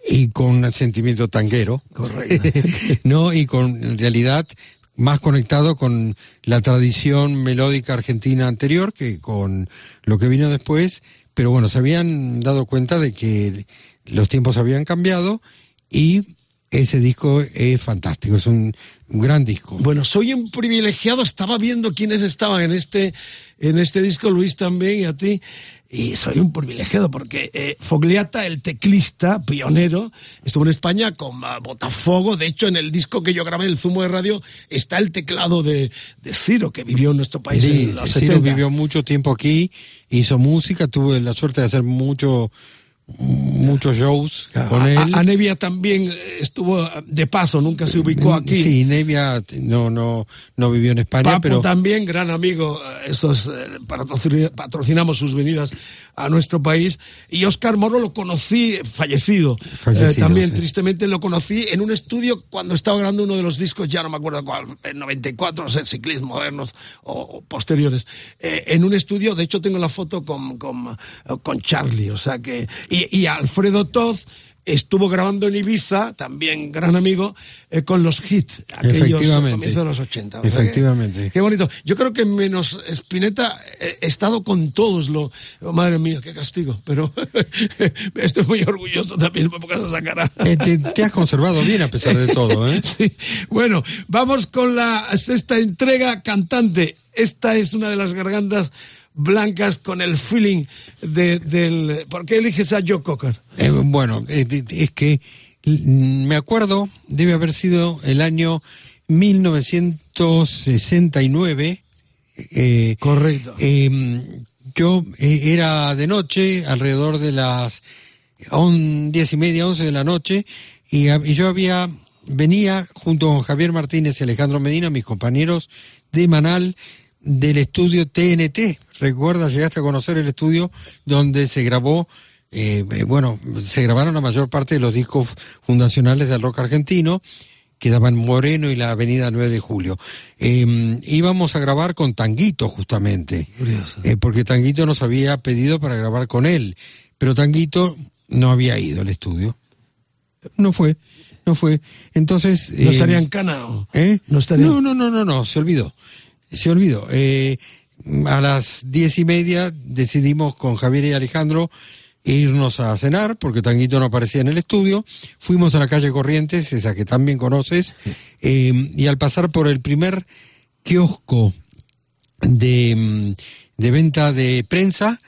y con sentimiento tanguero. Correcto. [LAUGHS] no, y con en realidad más conectado con la tradición melódica argentina anterior que con lo que vino después, pero bueno, se habían dado cuenta de que los tiempos habían cambiado y ese disco es fantástico, es un, un gran disco. Bueno, soy un privilegiado, estaba viendo quiénes estaban en este, en este disco, Luis también y a ti, y soy un privilegiado porque eh, Fogliata, el teclista pionero, estuvo en España con ah, Botafogo, de hecho en el disco que yo grabé, El Zumo de Radio, está el teclado de, de Ciro, que vivió en nuestro país Sí, en los Ciro 70. vivió mucho tiempo aquí, hizo música, tuve la suerte de hacer mucho, muchos shows con él. A, a Nevia también eh, estuvo de paso, nunca se ubicó aquí. Sí, Nevia no, no, no vivió en España, Papo pero también, gran amigo, eh, esos, eh, patrocinamos sus venidas a nuestro país. Y Oscar Moro lo conocí fallecido. Fallecido, Eh, también, sí. tristemente, lo conocí en un estudio cuando estaba grabando uno de los discos, ya no me acuerdo cuál, en 94, no sé, ciclistas modernos o, o posteriores. Eh, en un estudio, de hecho, tengo la foto con, con, con Charlie, o sea que. Y, y Alfredo Toz estuvo grabando en Ibiza, también gran amigo, eh, con los hits, aquellos Efectivamente. comienzos de los 80. O sea que- Efectivamente. Qué bonito. Yo creo que menos Spinetta eh, he estado con todos los. oh, madre mía, qué castigo. Pero [LAUGHS] estoy muy orgulloso también, me pongas esa cara. Eh, te, te has conservado bien a pesar de todo, ¿eh? [LAUGHS] Sí. Bueno, vamos con la sexta entrega cantante. Esta es una de las gargantas blancas con el feeling de, del... ¿Por qué eliges a Joe Cocker? Eh, bueno, eh, es que mm, me acuerdo, debe haber sido el año 1969. eh, Correcto. eh, yo era de noche, alrededor de las on, diez y media, once de la noche, y yo había, venía junto con Javier Martínez y Alejandro Medina, mis compañeros de Manal, del estudio TNT. Recuerda, llegaste a conocer el estudio donde se grabó, eh, eh, bueno, se grabaron la mayor parte de los discos fundacionales del rock argentino, que daban Moreno y la Avenida 9 de Julio. Eh, íbamos a grabar con Tanguito, justamente, eh, porque Tanguito nos había pedido para grabar con él, pero Tanguito no había ido al estudio. No fue, no fue. Entonces... ¿No estaría en Cana? o- ¿Eh? No estaría- No, no, no, no, no, se olvidó. Se olvidó. Eh, a las diez y media decidimos con Javier y Alejandro irnos a cenar, porque Tanguito no aparecía en el estudio. Fuimos a la calle Corrientes, esa que también conoces, eh, y al pasar por el primer kiosco de, mm, de venta de prensa,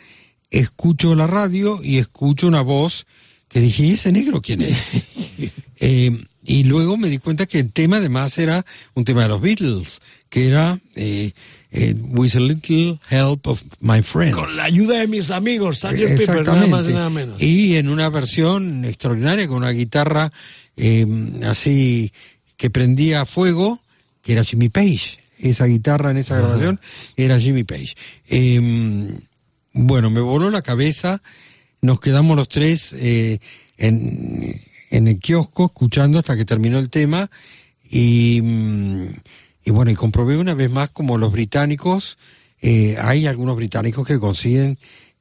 escucho la radio y escucho una voz que dije, ¿y ese negro quién es? [LAUGHS] Eh, y luego me di cuenta que el tema además era un tema de los Beatles, que era eh, eh, With a Little Help of My Friends. Con la ayuda de mis amigos, Sgt. Pepper, nada más y nada menos. Y en una versión extraordinaria con una guitarra eh, así que prendía a fuego, que era Jimmy Page. Esa guitarra en esa grabación era Jimmy Page. Eh, bueno, me voló la cabeza. Nos quedamos los tres eh, en, en el kiosco escuchando hasta que terminó el tema. Y, mm, y bueno, y comprobé una vez más como los británicos, eh, hay algunos británicos que consiguen,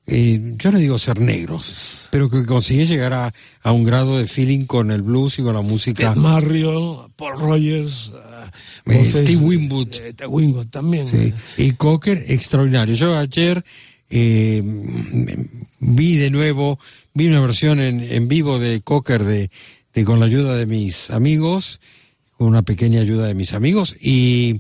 eh, yo no digo ser negros, pero que consiguen llegar a, a un grado de feeling con el blues y con la música. Ted Marriott, Paul Rogers, eh, Eh, voces, Steve Winwood. eh, Winwood también. Sí. Y Cocker, extraordinario. Yo ayer eh, vi de nuevo, vi una versión en, en vivo de Cocker de, de con la ayuda de mis amigos, con una pequeña ayuda de mis amigos, y,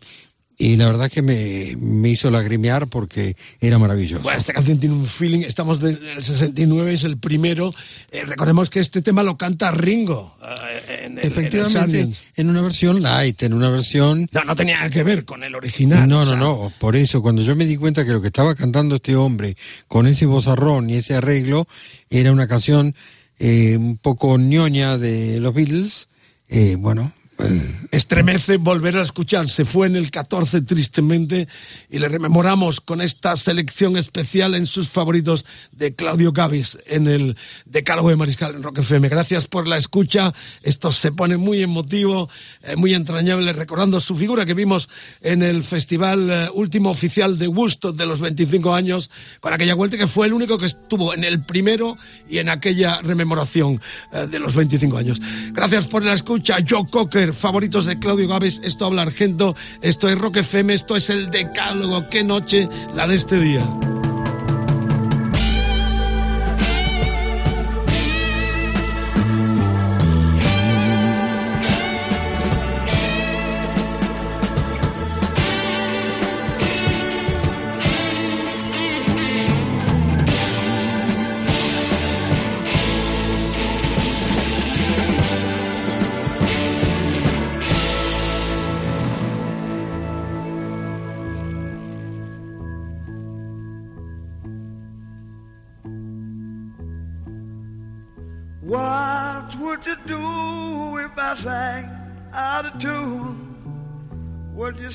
y la verdad que me, me hizo lagrimear porque era maravilloso. Bueno, esta canción tiene un feeling, estamos del del 69, es el primero. Eh, recordemos que este tema lo canta Ringo. eh, en el- en el Efectivamente, Sargent. en una versión light, en una versión No, no tenía nada que ver con el original. No, no, sea, no. Por eso, cuando yo me di cuenta que lo que estaba cantando este hombre con ese vozarrón y ese arreglo era una canción eh, un poco ñoña de los Beatles, eh, bueno, Estremece volver a escuchar. Se fue en el 14 tristemente y le rememoramos con esta selección especial en sus favoritos de Claudio Gavis en el Decálogo de Mariscal en Rock FM. Gracias por la escucha. Esto se pone muy emotivo, eh, muy entrañable, recordando su figura que vimos en el festival eh, último oficial de Woodstock de los 25 años con aquella vuelta que fue el único que estuvo en el primero y en aquella rememoración eh, de los 25 años. Gracias por la escucha. Joe Favoritos de Claudio Gávez. Esto habla Argento. Esto es Rock FM. Esto es el Decálogo. Qué noche la de este día.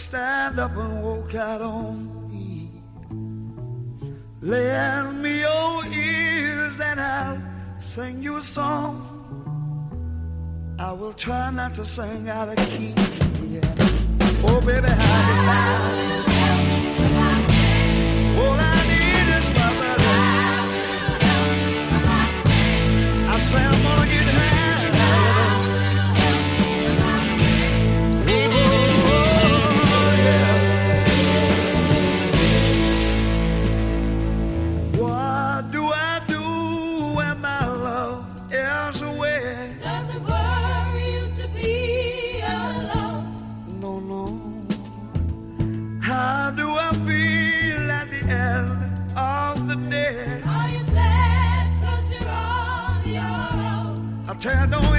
Stand up and walk out on me? Lend me your ears and I'll sing you a song. I will try not to sing out of key. Yeah. Oh, baby, how you now? All I need is my brother. I say I'm gonna tear down.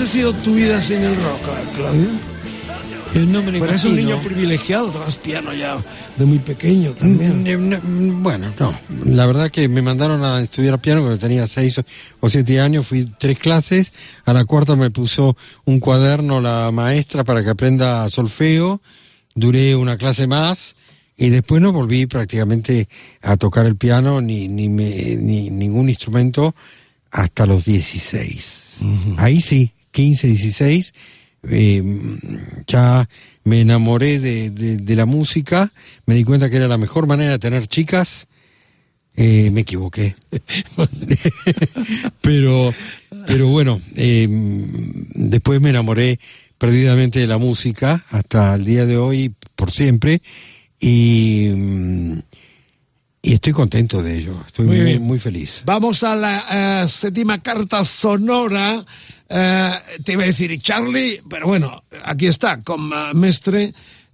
hubiese sido tu vida sin el rock, a ver, Claudio. Eh, no me lo un niño privilegiado, tocas piano ya de muy pequeño también. Mm, no, mm, Bueno, no. La verdad que me mandaron a estudiar piano cuando tenía seis o- siete años. Fui tres clases. A la cuarta me puso un cuaderno la maestra para que aprenda solfeo. Duré una clase más y después no volví prácticamente a tocar el piano ni, ni, me- ni ningún instrumento hasta los 16. Ahí sí, 15, 16. eh, ya me enamoré de, de- la música, me di cuenta que era la mejor manera de tener chicas, eh, me equivoqué. [LAUGHS] pero, pero bueno, eh, después me enamoré perdidamente de la música hasta el día de hoy, por siempre, y, mm, y estoy contento de ello, estoy Muy muy, bien. muy feliz. Vamos a la eh, séptima carta sonora. Eh, te iba a decir Charlie, pero bueno, aquí está, con eh, Mestre,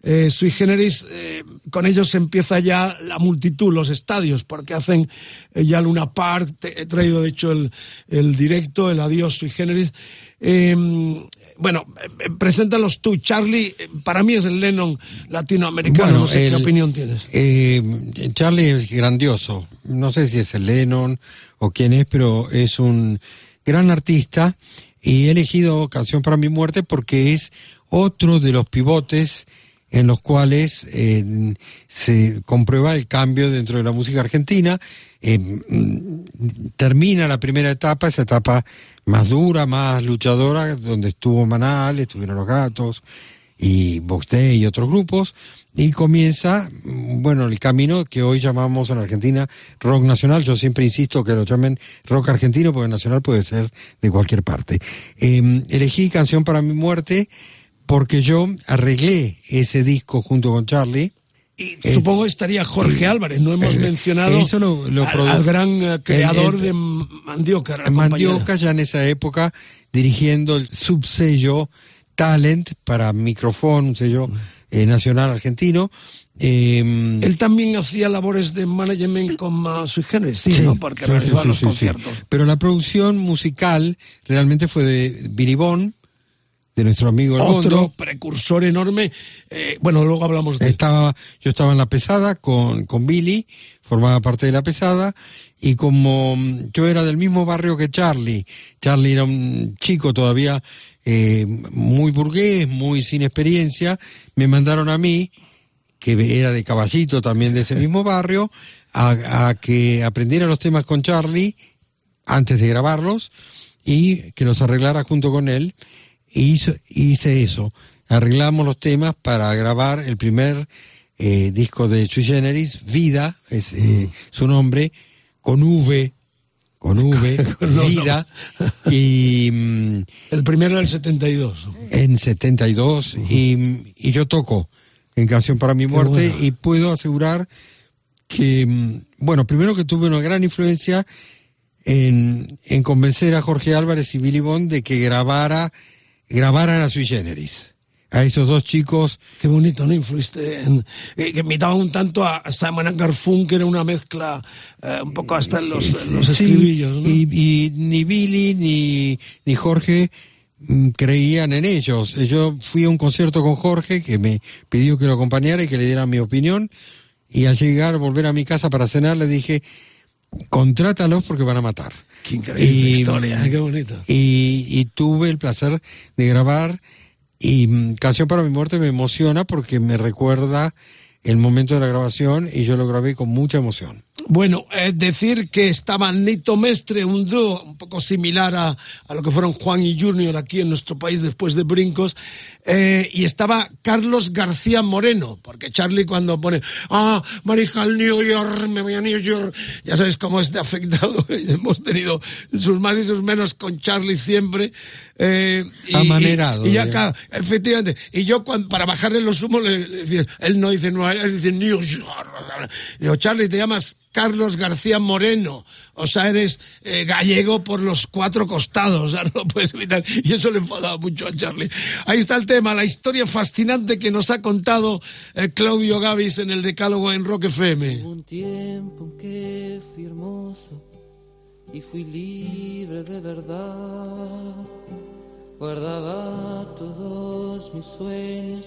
eh, Sui Generis. eh, con ellos empieza ya la multitud, los estadios, porque hacen eh, ya Luna Park. te- he traído, de hecho, el, el directo, el Adiós Sui Generis. Eh, bueno, eh, preséntalos tú, Charlie. Para mí es el Lennon latinoamericano. Bueno, no sé qué opinión tienes. Charlie es grandioso. No sé si es el Lennon o quién es, pero es un gran artista y he elegido Canción para mi muerte porque es otro de los pivotes en los cuales eh, se comprueba el cambio dentro de la música argentina. Mm, termina la primera etapa, esa etapa más dura, más luchadora, donde estuvo Manal, estuvieron los gatos, y Vox y otros grupos, y comienza, bueno, el camino que hoy llamamos en Argentina rock nacional. Yo siempre insisto que lo llamen rock argentino, porque nacional puede ser de cualquier parte. Eh, elegí Canción para mi muerte porque yo arreglé ese disco junto con Charlie. Y supongo que estaría Jorge Álvarez, no hemos eh, mencionado eso lo- lo al, gran eh, creador el- el- de Mandioca. la compañera. Mandioca ya en esa época dirigiendo el subsello Talent para micrófono, un sello eh, nacional argentino. Eh, Él también hacía labores de management con uh, Generis, sí, ¿no? Porque sí, sí, los conciertos. Pero la producción musical realmente fue de Billy Bond, de nuestro amigo El Otro precursor enorme. eh, bueno, luego hablamos de. Estaba, yo estaba en la pesada con, con Billy, formaba parte de la pesada, y como mm, yo era del mismo barrio que Charlie, Charlie era un chico todavía eh, muy burgués, muy sin experiencia, me mandaron a mí, que era de caballito también de ese mismo barrio, a, a que aprendiera los temas con Charlie antes de grabarlos y que los arreglara junto con él. Y hizo- hice eso. Arreglamos los temas para grabar el primer eh, disco de Sui Generis, Vida, es eh, su nombre, con V, con V, [LAUGHS] No, no. Vida, y mm, [LAUGHS] El primero era el 72. en 72, y, y yo toco en Canción para mi muerte, y puedo asegurar que, mm, bueno, primero que tuve una gran influencia en, en convencer a Jorge Álvarez y Billy Bond de que grabara, grabaran a Sui Generis. A esos dos chicos. Qué bonito, ¿no? Influiste en. eh, que imitaban un tanto a Simon Garfunkel, era una mezcla eh, un poco hasta en los, en los Sí, estribillos, ¿no? y, y ni Billy ni, ni Jorge mm, creían en ellos. Eh, Yo fui a un concierto con Jorge que me pidió que lo acompañara y que le diera mi opinión. Y al llegar, volver a mi casa para cenar, le dije, contrátalos porque van a matar. Qué increíble historia, ¿eh? qué bonito. Y, y tuve el placer de grabar y mm, Canción para mi muerte me emociona porque me recuerda el momento de la grabación y yo lo grabé con mucha emoción. Bueno, es decir que estaba Nito Mestre, un dúo un poco similar a, a lo que fueron Juan y Junior aquí en nuestro país después de Brincos, eh, y estaba Carlos García Moreno, porque Charlie cuando pone, ah, Marijal New York, me voy a New York, ya sabes cómo es de afectado, [LAUGHS] hemos tenido sus más y sus menos con Charlie siempre. Eh, y, Amanerado, Y, y ya, claro, efectivamente, y yo cuando, para bajarle los humos, le, le él no dice Nueva York, él dice New York. Digo, Charlie, te llamas Carlos García Moreno. O sea, eres eh, gallego por los cuatro costados. [LAUGHS] Puedes evitar. Y eso le enfadaba mucho a Charlie. Ahí está el tema, la historia fascinante que nos ha contado eh, Claudio Gavis en el Decálogo en Rock FM. Un tiempo que fui hermoso y fui libre de verdad. Guardaba todos mis sueños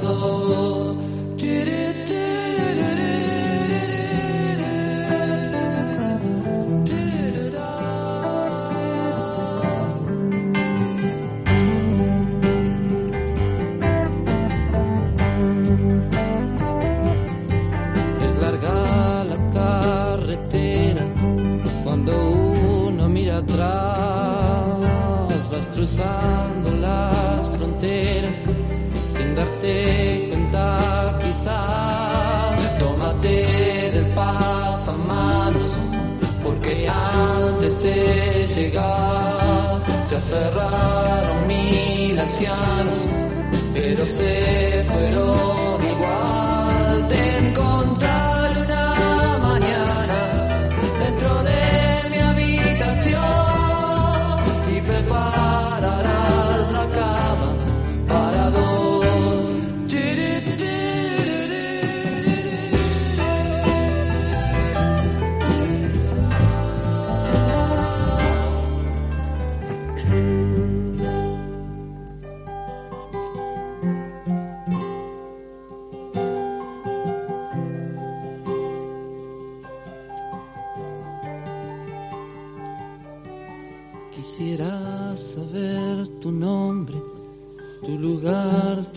para se aferraron mil ancianos pero se fueron igual.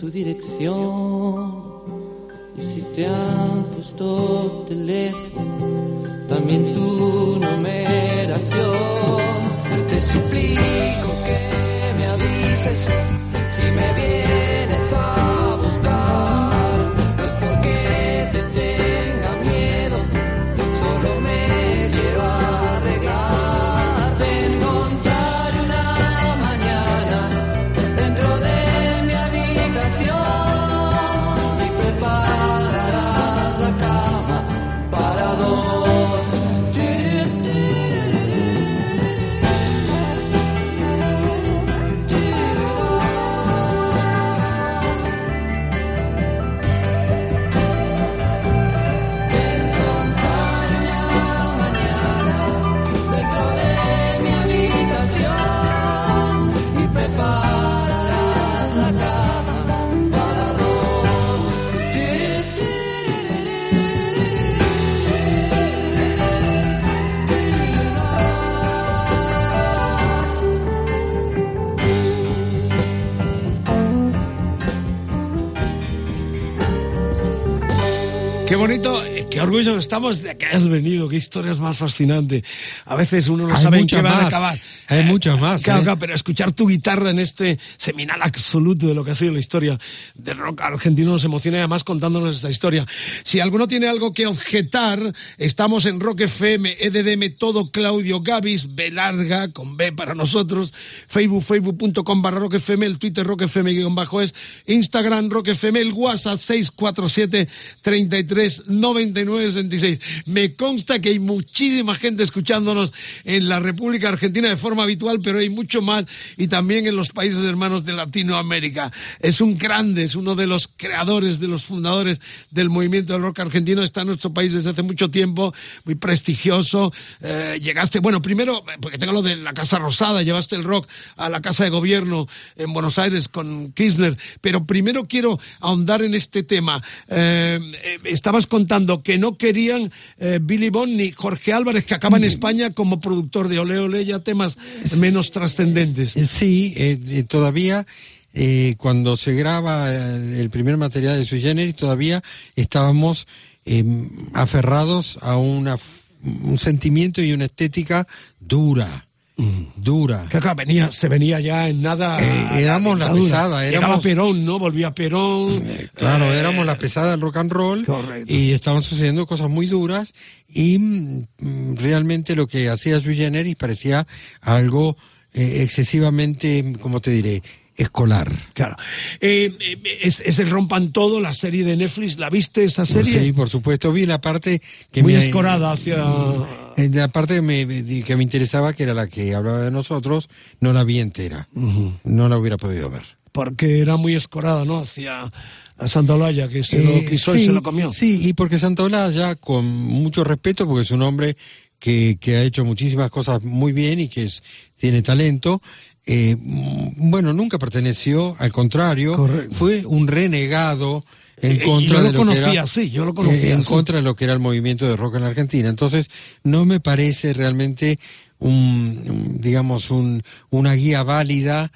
Tu dirección. Y si te han puesto teléfono, también tu numeración. Te suplico que me avises si me vienes a buscar. Bonito, qué orgullosos estamos de que hayas venido, qué historias más fascinantes. A veces uno no Hay sabe en qué van a más, acabar. hay muchas más, Claro, ¿eh? claro, pero escuchar tu guitarra en este seminal absoluto de lo que ha sido la historia del rock argentino nos emociona y además contándonos esta historia. Si alguno tiene algo que objetar, estamos en Rock FM, EDDM, todo Claudio Gavis, B larga, con B para nosotros, Facebook, facebook.com barra Rock FM, el Twitter Rock FM guion bajo es, Instagram Rock FM, el WhatsApp 647 33 99 66. Me consta que hay muchísima gente escuchándonos en la República Argentina de forma habitual, pero hay mucho más y también en los países hermanos de Latinoamérica. Es un grande, es uno de los creadores, de los fundadores del movimiento del rock argentino. Está en nuestro país desde hace mucho tiempo, muy prestigioso. Eh, llegaste, bueno, primero, eh, porque tengo lo de la Casa Rosada, llevaste el rock a la Casa de Gobierno en Buenos Aires con Kirchner, pero primero quiero ahondar en este tema. Eh, estabas contando que no querían eh, Billy Bond ni Jorge Álvarez, que acaba en España como productor de Ole Ole, ya temas menos trascendentes. Eh, Sí, eh, eh, todavía eh, cuando se graba el primer material de Sui Generis, todavía estábamos eh, aferrados a una, un sentimiento y una estética dura, dura. Que acá venía, se venía ya en nada. Eh, éramos la dictadura. pesada, éramos- Perón, ¿no? Volvía Perón. Claro, Eh, éramos la pesada del rock and roll Correcto. y estaban sucediendo cosas muy duras y mm, realmente lo que hacía Sui Generis parecía algo eh, excesivamente, ¿cómo te diré?, escolar. Claro. Eh, eh, es, es el Rompan Todo, la serie de Netflix. ¿La viste esa serie? Sí, por supuesto. Vi la parte que Muy me, escorada hacia. eh, La parte que me, que me interesaba, que era la que hablaba de nosotros, no la vi entera. No la hubiera podido ver. Porque era muy escorada, ¿no? Hacia a Santa Olaya, que se lo Eh, quiso y sí, se lo comió. Sí, y porque Santa Olaya, con mucho respeto, porque es un hombre que, que ha hecho muchísimas cosas muy bien y que es, tiene talento, eh, mm, bueno, nunca perteneció, al contrario, Correcto. fue un renegado en Eh, contra yo de lo que era, así, yo lo conocía eh, en contra de lo que era el movimiento de rock en la Argentina. Entonces, no me parece realmente un, un, digamos, un, una guía válida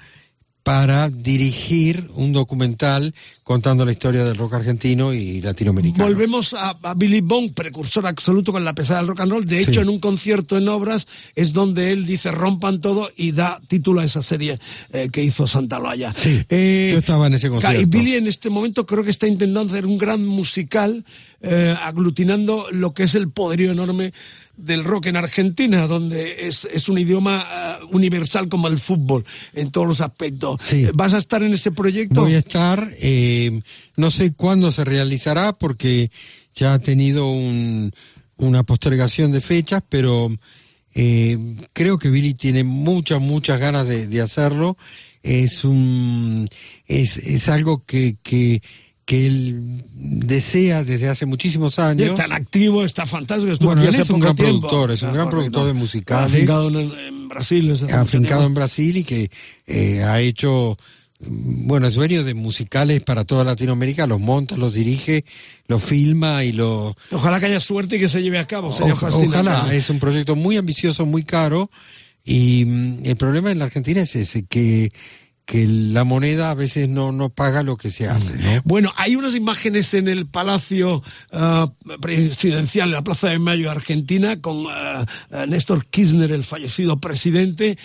para dirigir un documental contando la historia del rock argentino y latinoamericano. Volvemos a, a Billy Bond, precursor absoluto con la pesada del rock and roll. De hecho, Sí. en un concierto en obras es donde él dice rompan todo y da título a esa serie eh, que hizo Santa Loaya. Sí, yo estaba en ese concierto. Y Billy en este momento creo que está intentando hacer un gran musical eh, aglutinando lo que es el poderío enorme del rock en Argentina, donde es, es un idioma eh, universal como el fútbol en todos los aspectos. Sí. ¿Vas a estar en ese proyecto? Voy a estar, eh, no sé cuándo se realizará porque ya ha tenido un, una postergación de fechas, pero eh, creo que Billy tiene muchas, muchas ganas de, de hacerlo. Es un, es, es algo que, que, que él desea desde hace muchísimos años. Está en activo, está fantástico. estuvo Bueno, él es un gran tiempo. productor, es un Ah, gran correcto. productor de musicales. Afincado en, en Brasil. afincado en Brasil y que eh, ha hecho, mm, bueno, es dueño de musicales para toda Latinoamérica, los monta, los dirige, los filma y lo... Ojalá que haya suerte y que se lleve a cabo. Sería fascinante. ojalá, es un proyecto muy ambicioso, muy caro Y mm, el problema en la Argentina es ese, que, que la moneda a veces no, no paga lo que se hace, ¿no? Bueno, hay unas imágenes en el Palacio ah, Presidencial, en la Plaza de Mayo, Argentina, con ah, ah, Néstor Kirchner, el fallecido presidente,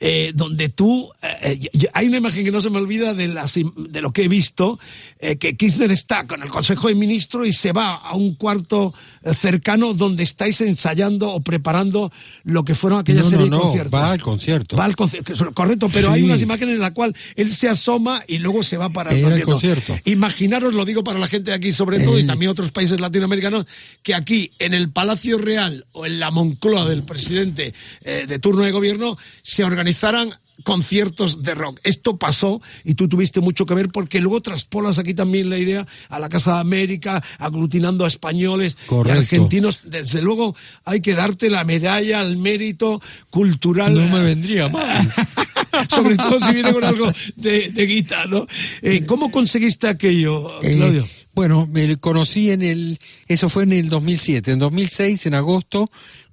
eh, donde tú, eh, eh, hay una imagen que no se me olvida de, las, de lo que he visto, eh, que Kirchner está con el Consejo de Ministros y se va a un cuarto cercano donde estáis ensayando o preparando lo que fueron aquella No, serie no, de no, conciertos. va al concierto. Va al concierto, correcto, pero hay unas imágenes en las cuales él se asoma y luego se va para el Era el concierto. Imaginaros, lo digo para la gente de aquí sobre todo y también otros países latinoamericanos, que aquí en el Palacio Real o en la Moncloa del presidente de turno de gobierno se organizaran conciertos de rock. Esto pasó y tú tuviste mucho que ver porque luego traspolas aquí también la idea a la Casa de América, aglutinando a españoles Correcto. y argentinos. Desde luego hay que darte la medalla al mérito cultural. No me vendría mal. [LAUGHS] Sobre todo si viene con algo de, de guita, ¿no? Eh, ¿Cómo conseguiste aquello, Eh, Claudio? bueno, me conocí en el, eso fue en el 2007. En 2006, en agosto,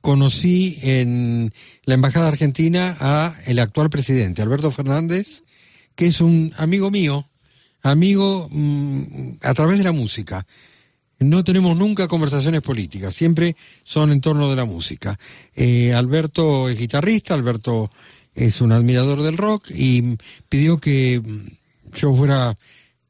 conocí en la Embajada Argentina a el actual presidente, Alberto Fernández, que es un amigo mío, amigo mm, a través de la música. No tenemos nunca conversaciones políticas, siempre son en torno de la música. Eh, Alberto es guitarrista, Alberto es un admirador del rock y pidió que mm, yo fuera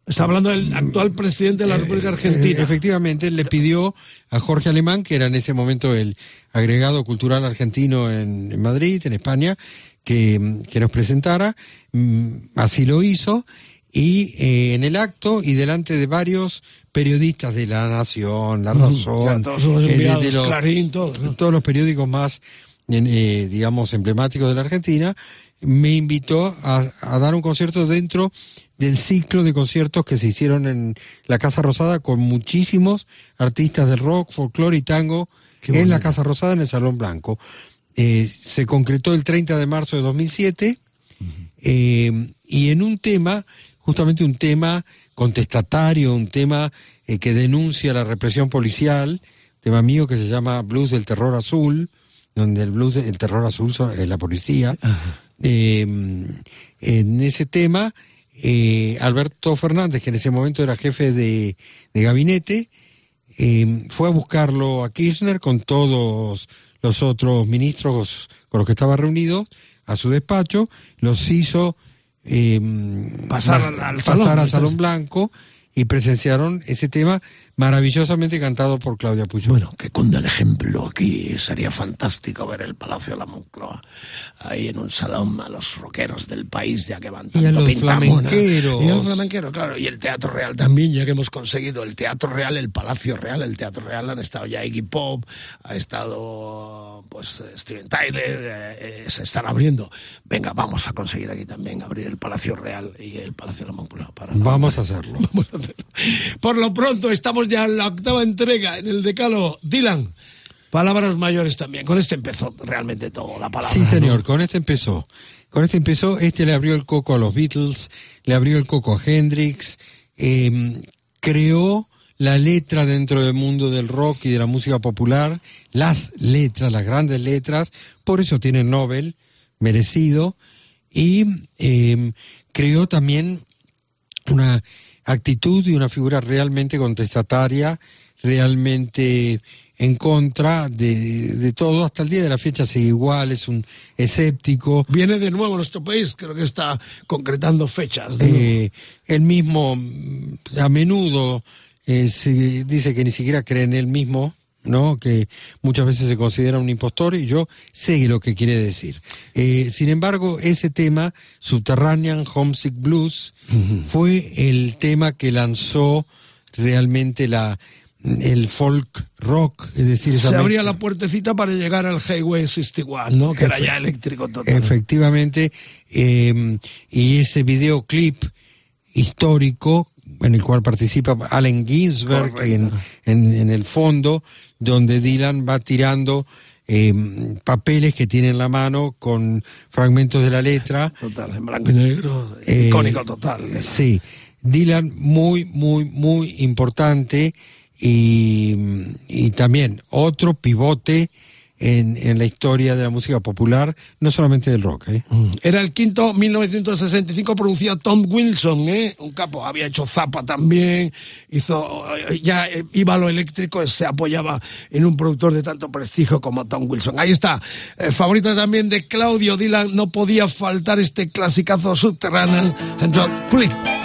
Está hablando del actual presidente de la República Argentina. eh, efectivamente, le pidió a Jorge Alemán, que era en ese momento el agregado cultural argentino en, en Madrid, en España, que, que nos presentara. Mm, Así lo hizo. Y eh, en el acto y delante de varios periodistas de La Nación, La Razón, Claro, todos los eh, de- Clarín, todos, ¿no? todos los periódicos más, eh, digamos, emblemáticos de la Argentina, me invitó a, a dar un concierto dentro del ciclo de conciertos que se hicieron en la Casa Rosada con muchísimos artistas de rock, folclore y tango en la Casa Rosada en el Salón Blanco. Eh, se concretó el 30 de marzo de 2007 eh, y en un tema, justamente un tema contestatario, un tema eh, que denuncia la represión policial, tema mío que se llama Blues del Terror Azul, donde el blues del terror azul es la policía. Eh, en ese tema, eh, Alberto Fernández, que en ese momento era jefe de, de gabinete, eh, fue a buscarlo a Kirchner con todos los otros ministros con los que estaba reunido a su despacho, los hizo eh, Pasar ma- al- al pasar salón, al. Salón Blanco y presenciaron ese tema maravillosamente cantado por Claudia Puyol. Bueno, que cunda el ejemplo aquí. Sería fantástico ver el Palacio de la Moncloa ahí en un salón a los rockeros del país, ya que van Y a tanto los flamenqueros. Y a los flamenqueros, claro. Y el Teatro Real también, ya que hemos conseguido el Teatro Real, el Palacio Real, el Teatro Real han estado ya Iggy Pop, ha estado pues Steven Tyler, eh, eh, se están abriendo. Venga, vamos a conseguir aquí también abrir el Palacio Real y el Palacio de la Moncloa. Para Vamos a hacerlo. [LAUGHS] Vamos a hacerlo. Por lo pronto, estamos ya en la octava entrega en el decalo. Dylan, palabras mayores también. Con este empezó realmente todo, la palabra. Sí, señor, ¿no? con este empezó. Con este empezó, este le abrió el coco a los Beatles, le abrió el coco a Hendrix, eh, creó la letra dentro del mundo del rock y de la música popular, las letras, las grandes letras, por eso tiene el Nobel, merecido, y eh, creó también una actitud y una figura realmente contestataria, realmente en contra de, de todo. Hasta el día de la fecha sigue igual, es un escéptico. Viene de nuevo a nuestro país, creo que está concretando fechas. de. Eh, él mismo a menudo eh, se dice que ni siquiera cree en él mismo, ¿no? Que muchas veces se considera un impostor y yo sé lo que quiere decir. Eh, sin embargo, ese tema, Subterranean Homesick Blues, fue el tema que lanzó realmente la el folk rock, es decir, esa Se abría la puertecita para llegar al Highway 61, ¿no? Que era ya eléctrico total. Efectivamente, eh, y ese videoclip histórico en el cual participa Allen Ginsberg en, en, en el fondo, donde Dylan va tirando eh, papeles que tiene en la mano con fragmentos de la letra. Total, en blanco y negro, Eh, icónico total. Sí, Dylan muy, muy, muy importante y, y también otro pivote en, en la historia de la música popular, no solamente del rock. ¿eh? Era el quinto 1965, producía Tom Wilson, ¿eh? un capo, había hecho Zappa también, hizo, eh, ya eh, iba a lo eléctrico, se apoyaba en un productor de tanto prestigio como Tom Wilson. Ahí está, eh, favorito también de Claudio Dylan, no podía faltar este clasicazo subterráneo, entonces, Please.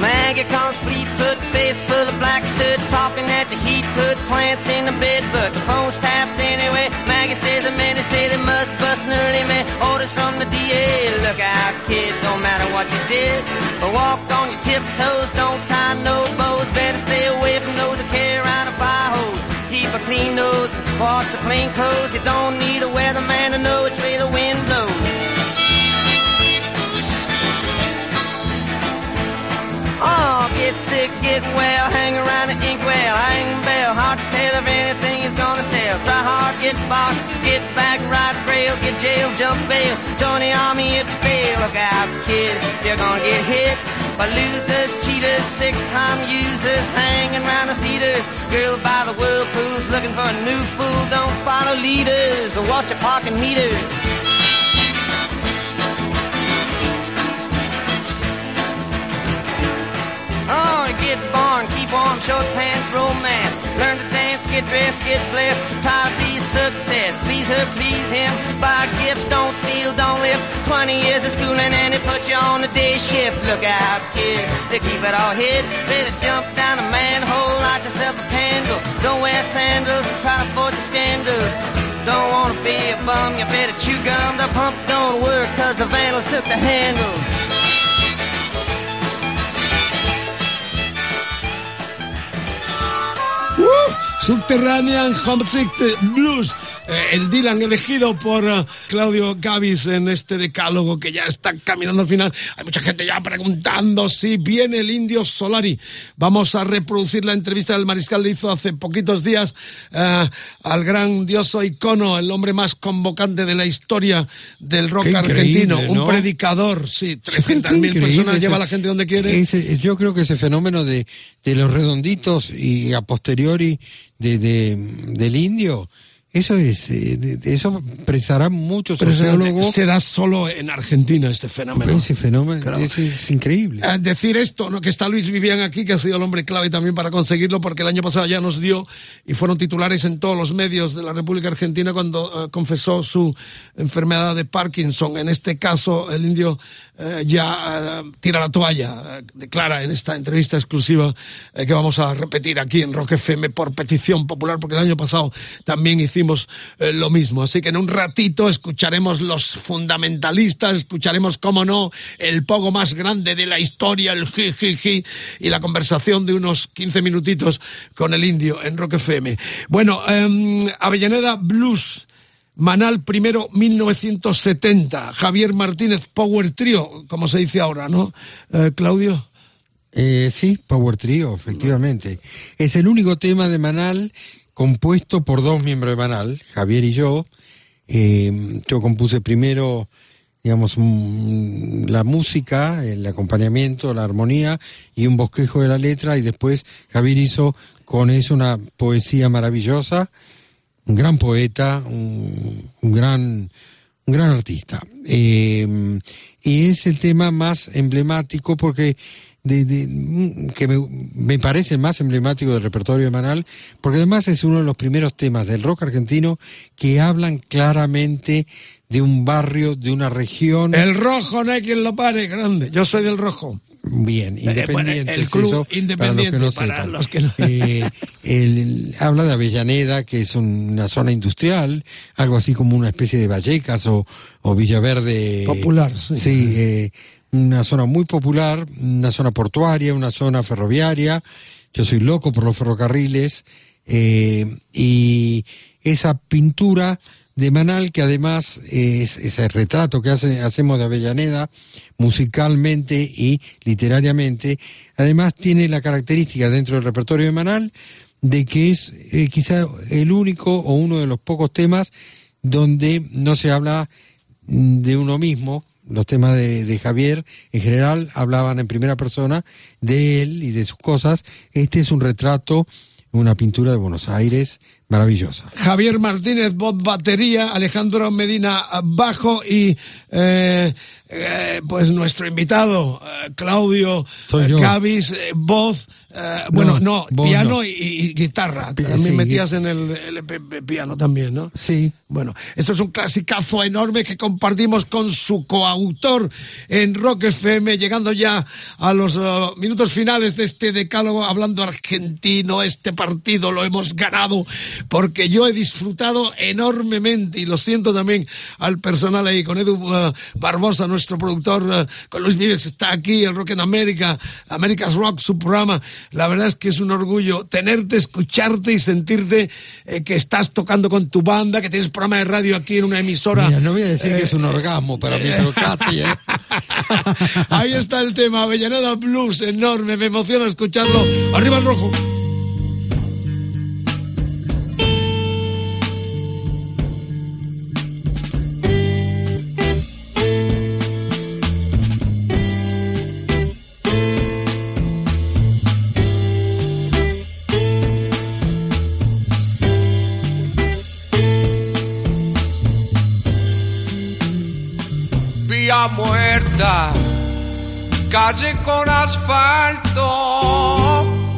Maggie comes fleet-foot, face full of black soot, talking at the heat, put plants in the bed, but the phone's tapped anyway. Maggie says the men say they must bust an early man. Orders from the DA, look out, kid, don't matter what you did. But walk on your tiptoes, don't tie no bows. Better stay away from those that carry around a fire hose. Keep a clean nose wash the clean clothes. You don't need a weatherman to know which way the wind blows. Get sick, get well, hang around the inkwell, hang bell, hard to tell if anything is gonna sell. Try hard, get bought, get back, ride rail, get jail, jump bail, join the army if you fail. Look out, kid, you're gonna get hit by losers, cheaters, six-time users, hanging around the theaters. Girl by the whirlpools, looking for a new fool. Don't follow leaders or watch your parking meters. Oh, get born, keep warm, short pants, romance. Learn to dance, get dressed, get blessed. Try to be success. Please her, please him. Buy gifts, don't steal, don't live. 20 years of schooling and they put you on the day shift. Look out, kid, they keep it all hid. Better jump down a manhole, light yourself a candle. Don't wear sandals, try to avoid the scandals. Don't wanna be a bum, you better chew gum. The pump don't work cause the vandals took the handles. Subterranean Homesick Blues. Eh, el Dylan elegido por eh, Claudio Gavis en este decálogo que ya está caminando al final. Hay mucha gente ya preguntando si viene el indio Solari. Vamos a reproducir la entrevista del mariscal le hizo hace poquitos días eh, al gran dioso icono, el hombre más convocante de la historia del rock Qué argentino. Un predicador, sí, 300.000 Increíble personas ese- lleva a la gente donde quiere. ese- yo creo que ese fenómeno de, de los redonditos y a posteriori de, de- del indio, eso es, eh, eso presará muchos Pero sociólogos. se da solo en Argentina este fenómeno. Ese fenómeno Claro. ese es increíble. Eh, decir esto, ¿no? que está Luis Vivian aquí, que ha sido el hombre clave también para conseguirlo, porque el año pasado ya nos dio y fueron titulares en todos los medios de la República Argentina cuando eh, confesó su enfermedad de Parkinson. En este caso, el indio ya tira la toalla, declara en esta entrevista exclusiva que vamos a repetir aquí en Rock FM por petición popular, porque el año pasado también hicimos eh, lo mismo. Así que en un ratito escucharemos los fundamentalistas, escucharemos, cómo no, el pogo más grande de la historia, el jijiji, y la conversación de unos 15 minutitos con el indio en Rock FM. Bueno, em, Avellaneda Blues. Manal primero 1970, Javier Martínez Power Trio, como se dice ahora, ¿no? Eh, Claudio. Eh, sí, Power Trio, efectivamente. Es el único tema de Manal compuesto por dos miembros de Manal, Javier y yo. Eh, yo compuse primero, digamos, la música, el acompañamiento, la armonía y un bosquejo de la letra y después Javier hizo con eso una poesía maravillosa, un gran poeta, un, un gran un gran artista. Eh, y es el tema más emblemático porque de, de- mm, que me, me parece el más emblemático del repertorio de Manal, porque además es uno de los primeros temas del rock argentino que hablan claramente de un barrio, de una región. El rojo, no hay quien lo pare, grande. Yo soy del rojo. Bien, Eh, bueno, independiente. club eso, independiente, para los que no sepan. Eh, el- el- habla de Avellaneda, que es una zona industrial, algo así como una especie de Vallecas o, o Villaverde. Popular, sí. Sí, eh, una zona muy popular, una zona portuaria, una zona ferroviaria. Yo soy loco por los ferrocarriles eh, y esa pintura de Manal, que además es ese retrato que hace- hacemos de Avellaneda, musicalmente y literariamente, además tiene la característica dentro del repertorio de Manal de que es eh, quizá el único o uno de los pocos temas donde no se habla mm, de uno mismo. Los temas de, Javier en general hablaban en primera persona de él y de sus cosas. Este es un retrato, una pintura de Buenos Aires maravillosa. Javier Martínez, voz batería, Alejandro Medina, bajo y eh, eh, pues nuestro invitado, eh, Claudio eh, eh, voz, eh, bueno, no, piano no. y, y guitarra. También sí, metías en el, piano también, ¿no? Sí. Bueno, esto es un clasicazo enorme que compartimos con su coautor en Rock FM, llegando ya a los eh, minutos finales de este decálogo, hablando argentino, este partido lo hemos ganado, porque yo he disfrutado enormemente, y lo siento también al personal ahí, con Edu eh, Barbosa, nuestro productor, eh, con Luis que está aquí, el Rock en América, America's Rock, su programa. La verdad es que es un orgullo tenerte, escucharte y sentirte eh, que estás tocando con tu banda, que tienes programa de radio aquí en una emisora. Mira, no voy a decir Eh, que es un orgasmo para mí, pero casi, ¿eh? [LAUGHS] Ahí está el tema, Avellaneda Blues, enorme, me emociona escucharlo. Arriba el rojo. Muerta, calle con asfalto,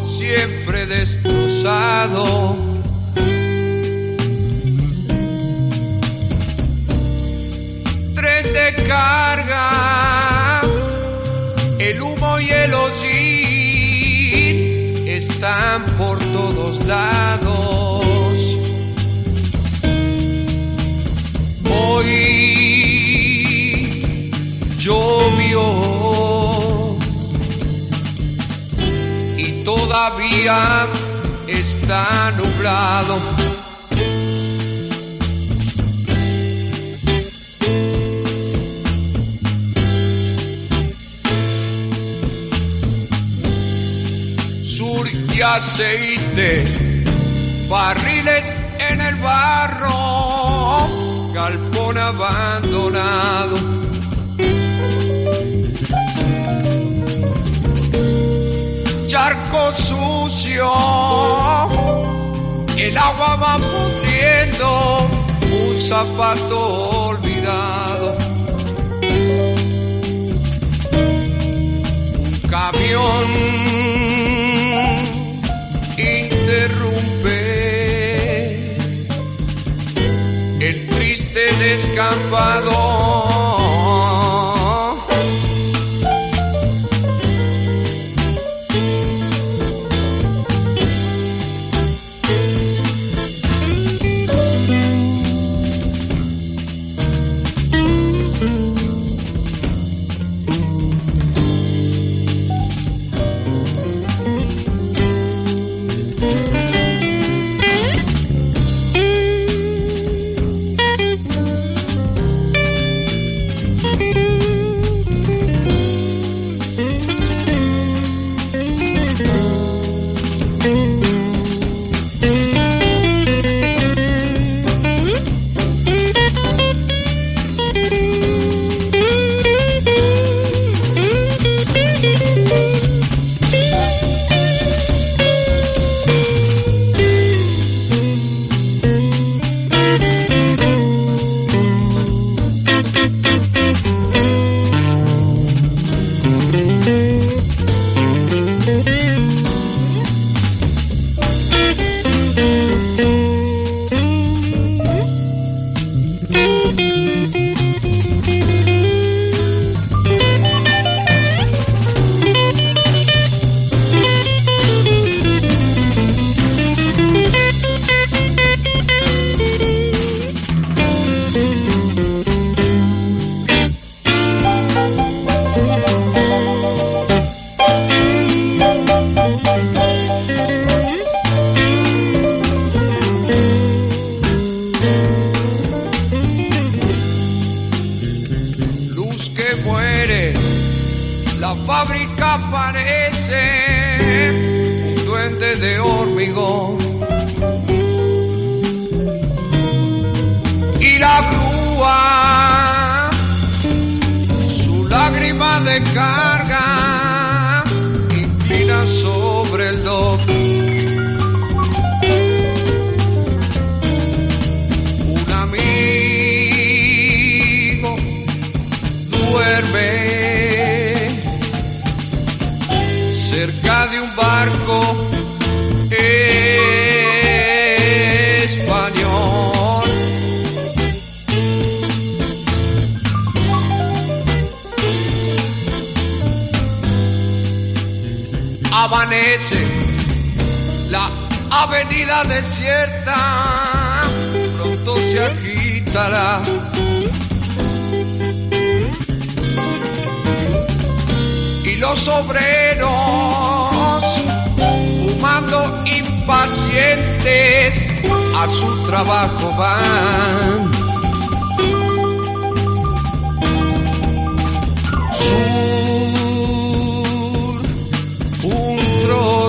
siempre destrozado. Tren de carga, el humo y el hollín están todavía está nublado. Sur y aceite, barriles en el barro, galpón abandonado. El agua va pudriendo, un zapato olvidado. Un camión interrumpe el triste descampado.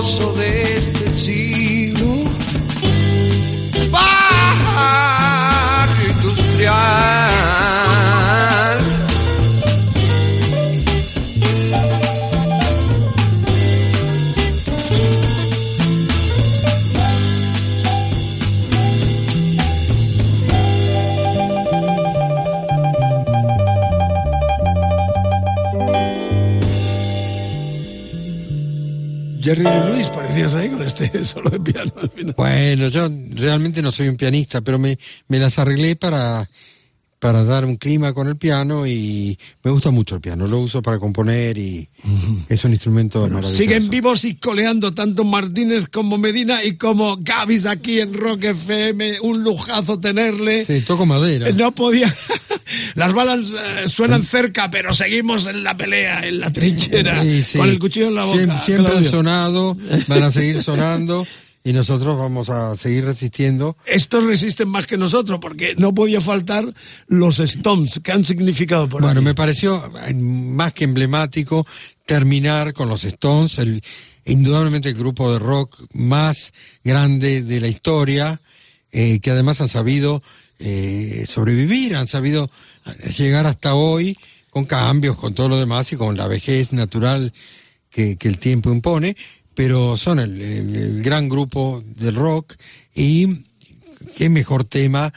Trozo de este siglo, [LAUGHS] este solo de piano al final. Bueno, yo realmente no soy un pianista, pero me, me las arreglé para, para dar un clima con el piano y me gusta mucho el piano. Lo uso para componer y es un instrumento maravilloso. Siguen vivos y coleando tanto Martínez como Medina y como Gavis aquí en Rock FM. Un lujazo tenerle. Sí, toco madera. No podía. [LAUGHS] Las balas eh, suenan cerca, pero seguimos en la pelea, en la trinchera, Sí, sí. con el cuchillo en la boca. Siem- Siempre, han sonado, van a [LAUGHS] seguir sonando y nosotros vamos a seguir resistiendo. Estos resisten más que nosotros, porque no podía faltar los Stones, que han significado por Bueno, aquí. me pareció eh, más que emblemático terminar con los Stones, el, indudablemente el grupo de rock más grande de la historia, eh, que además han sabido eh, sobrevivir, han sabido eh, llegar hasta hoy con cambios, con todo lo demás y con la vejez natural que, el tiempo impone, pero son el gran grupo del rock y qué mejor tema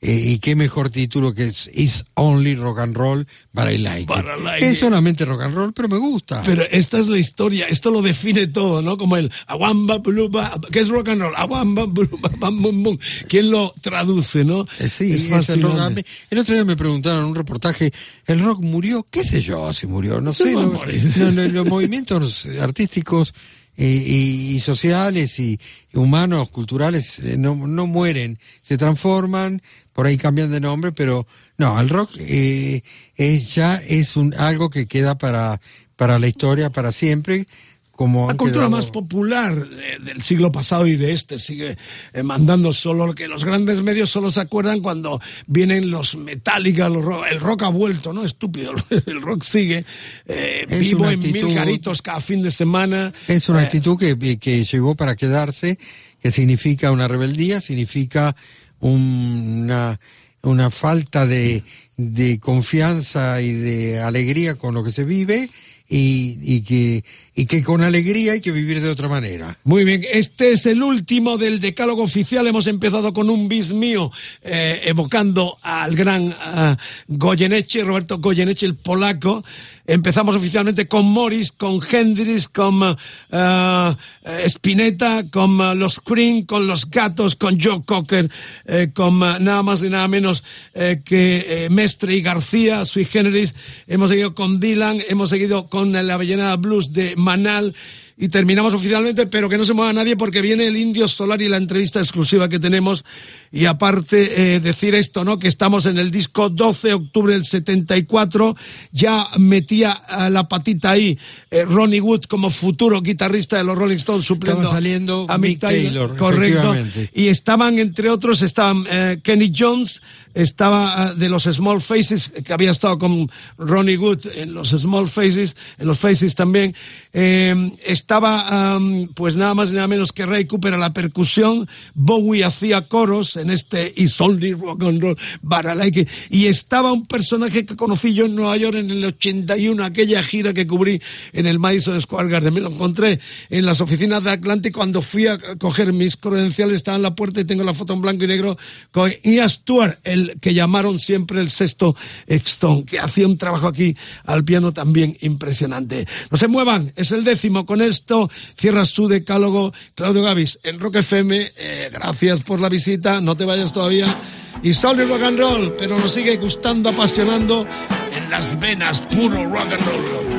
eh, y qué mejor título que es It's Only Rock and Roll, but I like like es it. solamente rock and roll, pero me gusta. Pero esta es la historia, esto lo define todo, ¿no? Como el aguamba, buluba, ¿qué es rock and roll? Aguamba, buluba, bam, bum, bum. ¿Quién lo traduce, no? Eh, Sí, es es el rock. El otro día me preguntaron en un reportaje, ¿el rock murió? ¿Qué sé yo si murió? No sé. No no, no, los movimientos artísticos eh, y, y sociales y humanos, culturales, eh, no, no mueren, se transforman, por ahí cambian de nombre, pero no, el rock eh, es, ya es un, algo que queda para, para la historia, para siempre. Como La cultura quedado- más popular de- del siglo pasado y de este sigue eh, mandando solo que los grandes medios solo se acuerdan cuando vienen los Metallica, los ro- el rock ha vuelto, ¿no? Estúpido, [LAUGHS] el rock sigue eh, vivo una en mil actitud- garitos cada fin de semana. Es una Eh, actitud que, que llegó para quedarse, que significa una rebeldía, significa un- una, una falta de, de confianza y de alegría con lo que se vive y, y, que, y que con alegría hay que vivir de otra manera. Muy bien, este es el último del decálogo oficial. Hemos empezado con un bis mío, eh, evocando al gran ah, Goyeneche, Roberto Goyeneche, el polaco. Empezamos oficialmente con Morris, con Hendrix, con eh, Spinetta, con ah, los Cream, con los Gatos, con Joe Cocker, eh, con nada más y nada menos que Mestre y García, Sui Generis. Hemos seguido con Dylan, hemos seguido con la Avellaneda Blues de Manal y terminamos oficialmente, pero que no se mueva nadie porque viene el Indio Solar y la entrevista exclusiva que tenemos Y aparte, eh, decir esto, ¿no? Que estamos en el disco 12 de octubre del 74. Ya metía eh, la patita ahí eh, Ronnie Wood como futuro guitarrista de los Rolling Stones, supliendo Estaba saliendo a Mick Mick Taylor, Correcto. Y estaban, entre otros, estaban eh, Kenny Jones, estaba de los Small Faces, que había estado con Ronnie Wood en los Small Faces, en los Faces también. Eh, estaba, am, pues nada más y nada menos que Ray Cooper a la percusión. Bowie hacía coros en este It's Only Rock and Roll, but Like. Y estaba un personaje que conocí yo en Nueva York en el 81, aquella gira que cubrí en el Madison Square Garden. Me lo encontré en las oficinas de Atlantic cuando fui a coger mis credenciales, estaba en la puerta y tengo la foto en blanco y negro con Ian Stewart, el que llamaron siempre el sexto Stone, que hacía un trabajo aquí al piano también impresionante. No se muevan, es el décimo. Con esto cierras tu decálogo, Claudio Gavis, en Rock FM. eh, gracias por la visita, no te vayas todavía. Y solo rock and roll, pero nos sigue gustando, apasionando en las venas, puro rock and roll.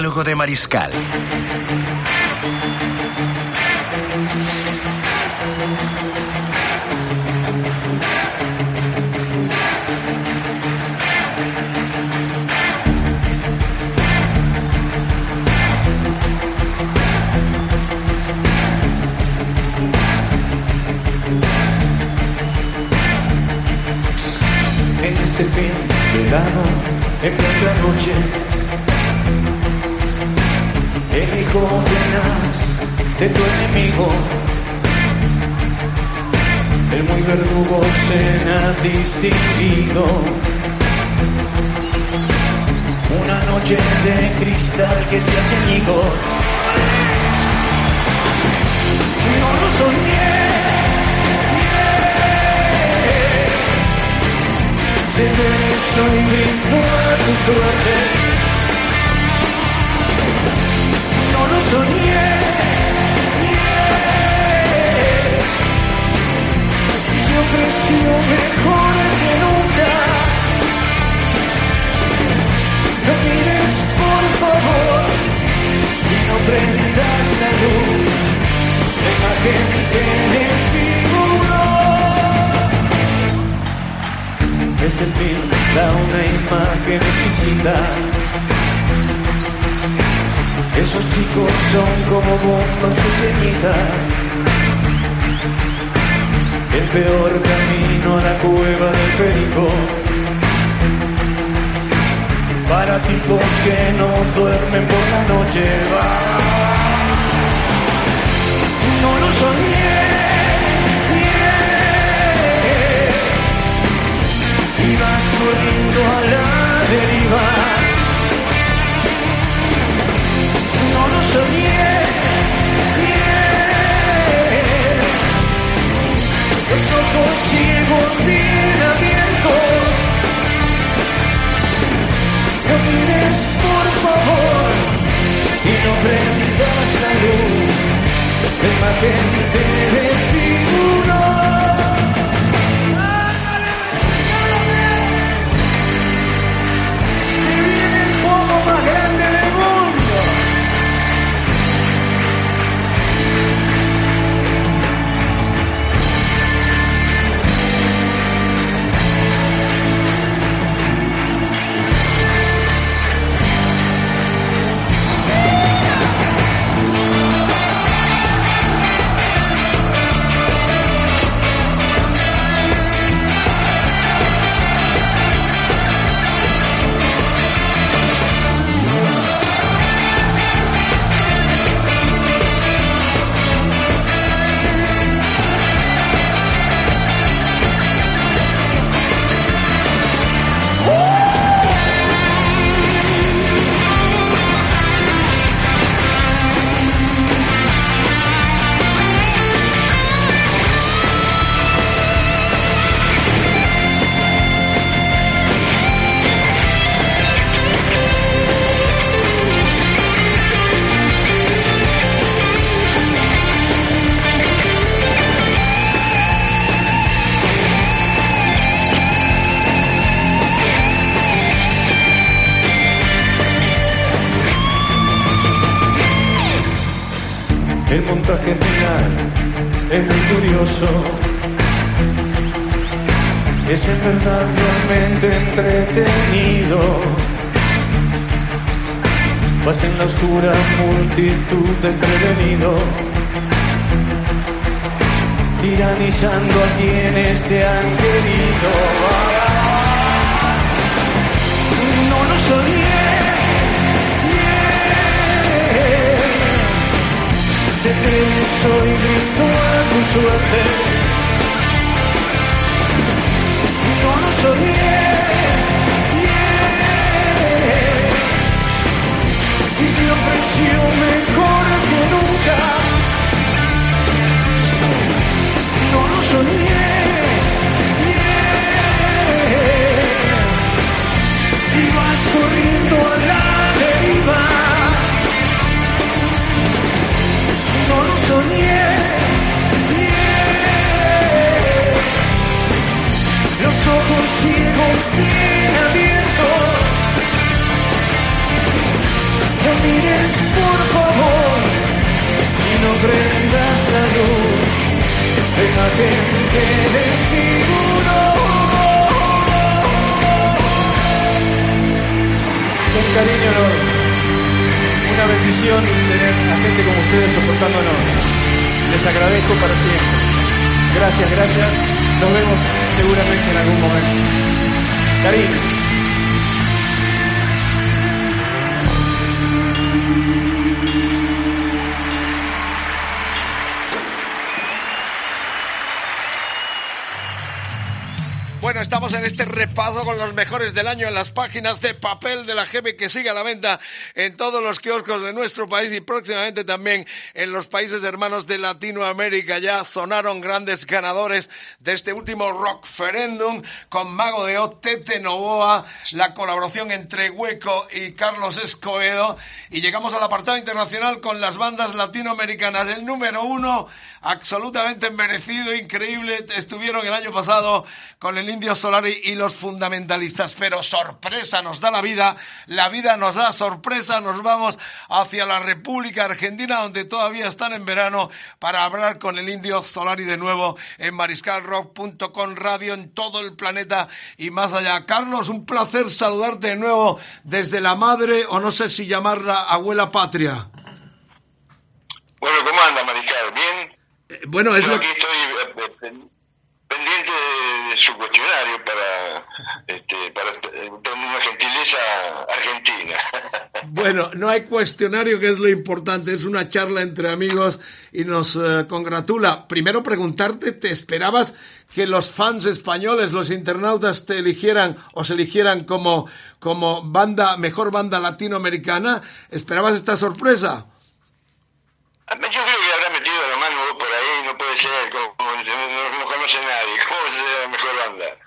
catálogo de Mariscal. puntaje final es muy curioso. Es en verdad realmente entretenido. Vas en la oscura multitud de prevenido, tiranizando a quienes te han querido. regreso y grito a tu suerte. No nos olvides. y se ofreció mejor que nunca. No lo soñé, yeah. ibas corriendo al lado. soñé. Los ojos ciegos bien abiertos. No mires por favor y no prendas la luz. Déjate que desfiguró. Con cariño, Lord una bendición tener a gente como ustedes soportándonos. Les agradezco para siempre. Gracias, gracias. Nos vemos seguramente en algún momento. Cariño. Bueno, estamos en este repaso con los mejores del año en las páginas de papel de la GB que sigue a la venta en todos los kioscos de nuestro país y próximamente también en los países hermanos de Latinoamérica. Ya sonaron grandes ganadores de este último Rockferendum con Mago de O, Tete Novoa, la colaboración entre Hueco y Carlos Escobedo. Y llegamos al apartado internacional con las bandas latinoamericanas. El número uno, absolutamente merecido, increíble, estuvieron el año pasado con el Indio Solari y los fundamentalistas. Pero sorpresa nos da la vida, la vida nos da sorpresa, nos vamos hacia la República Argentina, donde todavía están en verano, para hablar con el Indio Solari de nuevo en mariscalrock.com radio en todo el planeta y más allá. Carlos, un placer saludarte de nuevo desde la madre, o no sé si llamarla abuela patria. Bueno, ¿cómo anda, Mariscal? ¿Bien? Bueno, es Yo lo aquí estoy eh, eh, pen- pendiente de, su cuestionario para, este, para eh, tener una gentileza argentina. [LAUGHS] Bueno, no hay cuestionario, que es lo importante, es una charla entre amigos y nos eh, congratula. Primero preguntarte, ¿te esperabas que los fans españoles, los internautas te eligieran o se eligieran como, como banda, mejor banda latinoamericana? ¿Esperabas esta sorpresa? Yo creo que habrá metido la mano vos por ser, como, no, no- no conoce nadie, [LAUGHS] ¿cómo ser la mejor banda?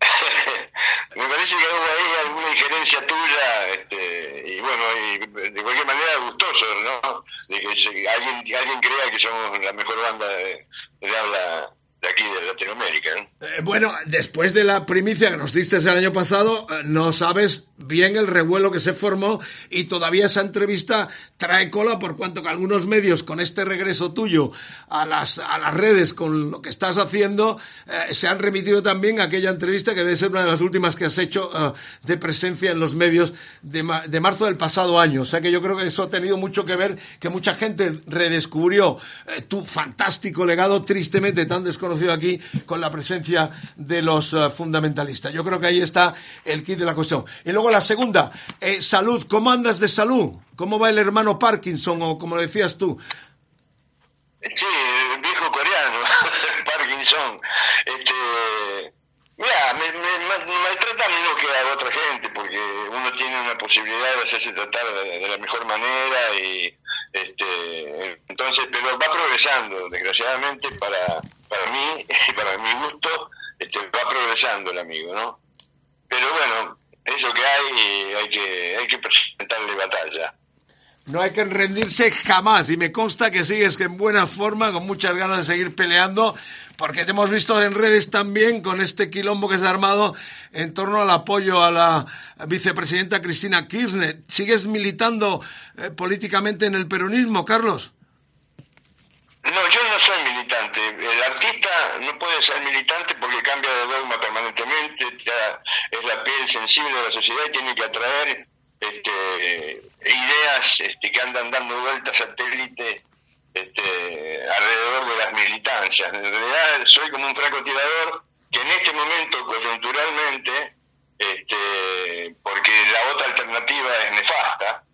[LAUGHS] Me parece que hubo ahí alguna injerencia tuya, este, y bueno, y de cualquier manera gustoso, ¿no? De que se- alguien, alguien crea que somos la mejor banda de, de habla de aquí, de Latinoamérica, ¿no? Eh, bueno, después de la primicia que nos diste el año pasado, eh, no sabes bien el revuelo que se formó y todavía esa entrevista trae cola por cuanto que algunos medios con este regreso tuyo a las, a las redes con lo que estás haciendo eh, se han remitido también a aquella entrevista que debe ser una de las últimas que has hecho eh, de presencia en los medios de, de marzo del pasado año. O sea que yo creo que eso ha tenido mucho que ver, que mucha gente redescubrió eh, tu fantástico legado, tristemente tan desconocido aquí, con la presencia de los fundamentalistas. Yo creo que ahí está el kit de la cuestión. Y luego la segunda, eh, salud. ¿Cómo andas de salud? ¿Cómo va el hermano Parkinson o como lo decías tú? Sí, el viejo coreano, [LAUGHS] Parkinson. Este, mira, me, me, me menos que a otra gente porque uno tiene una posibilidad de hacerse tratar de, la mejor manera y este, entonces, pero va progresando, desgraciadamente para, para mí [LAUGHS] y para mi gusto, este, va progresando el amigo, ¿no? Pero bueno, eso que hay, hay que, hay que presentarle batalla. No hay que rendirse jamás y me consta que sigues en buena forma, con muchas ganas de seguir peleando, porque te hemos visto en redes también con este quilombo que se ha armado en torno al apoyo a la vicepresidenta Cristina Kirchner. ¿Sigues militando eh, políticamente en el peronismo, Carlos? No, yo no soy militante. El artista no puede ser militante porque cambia de dogma permanentemente, es la piel sensible de la sociedad y tiene que atraer este, ideas este, que andan dando vueltas satélite este, alrededor de las militancias. En realidad soy como un francotirador que en este momento, coyunturalmente, este, porque la otra alternativa es nefasta,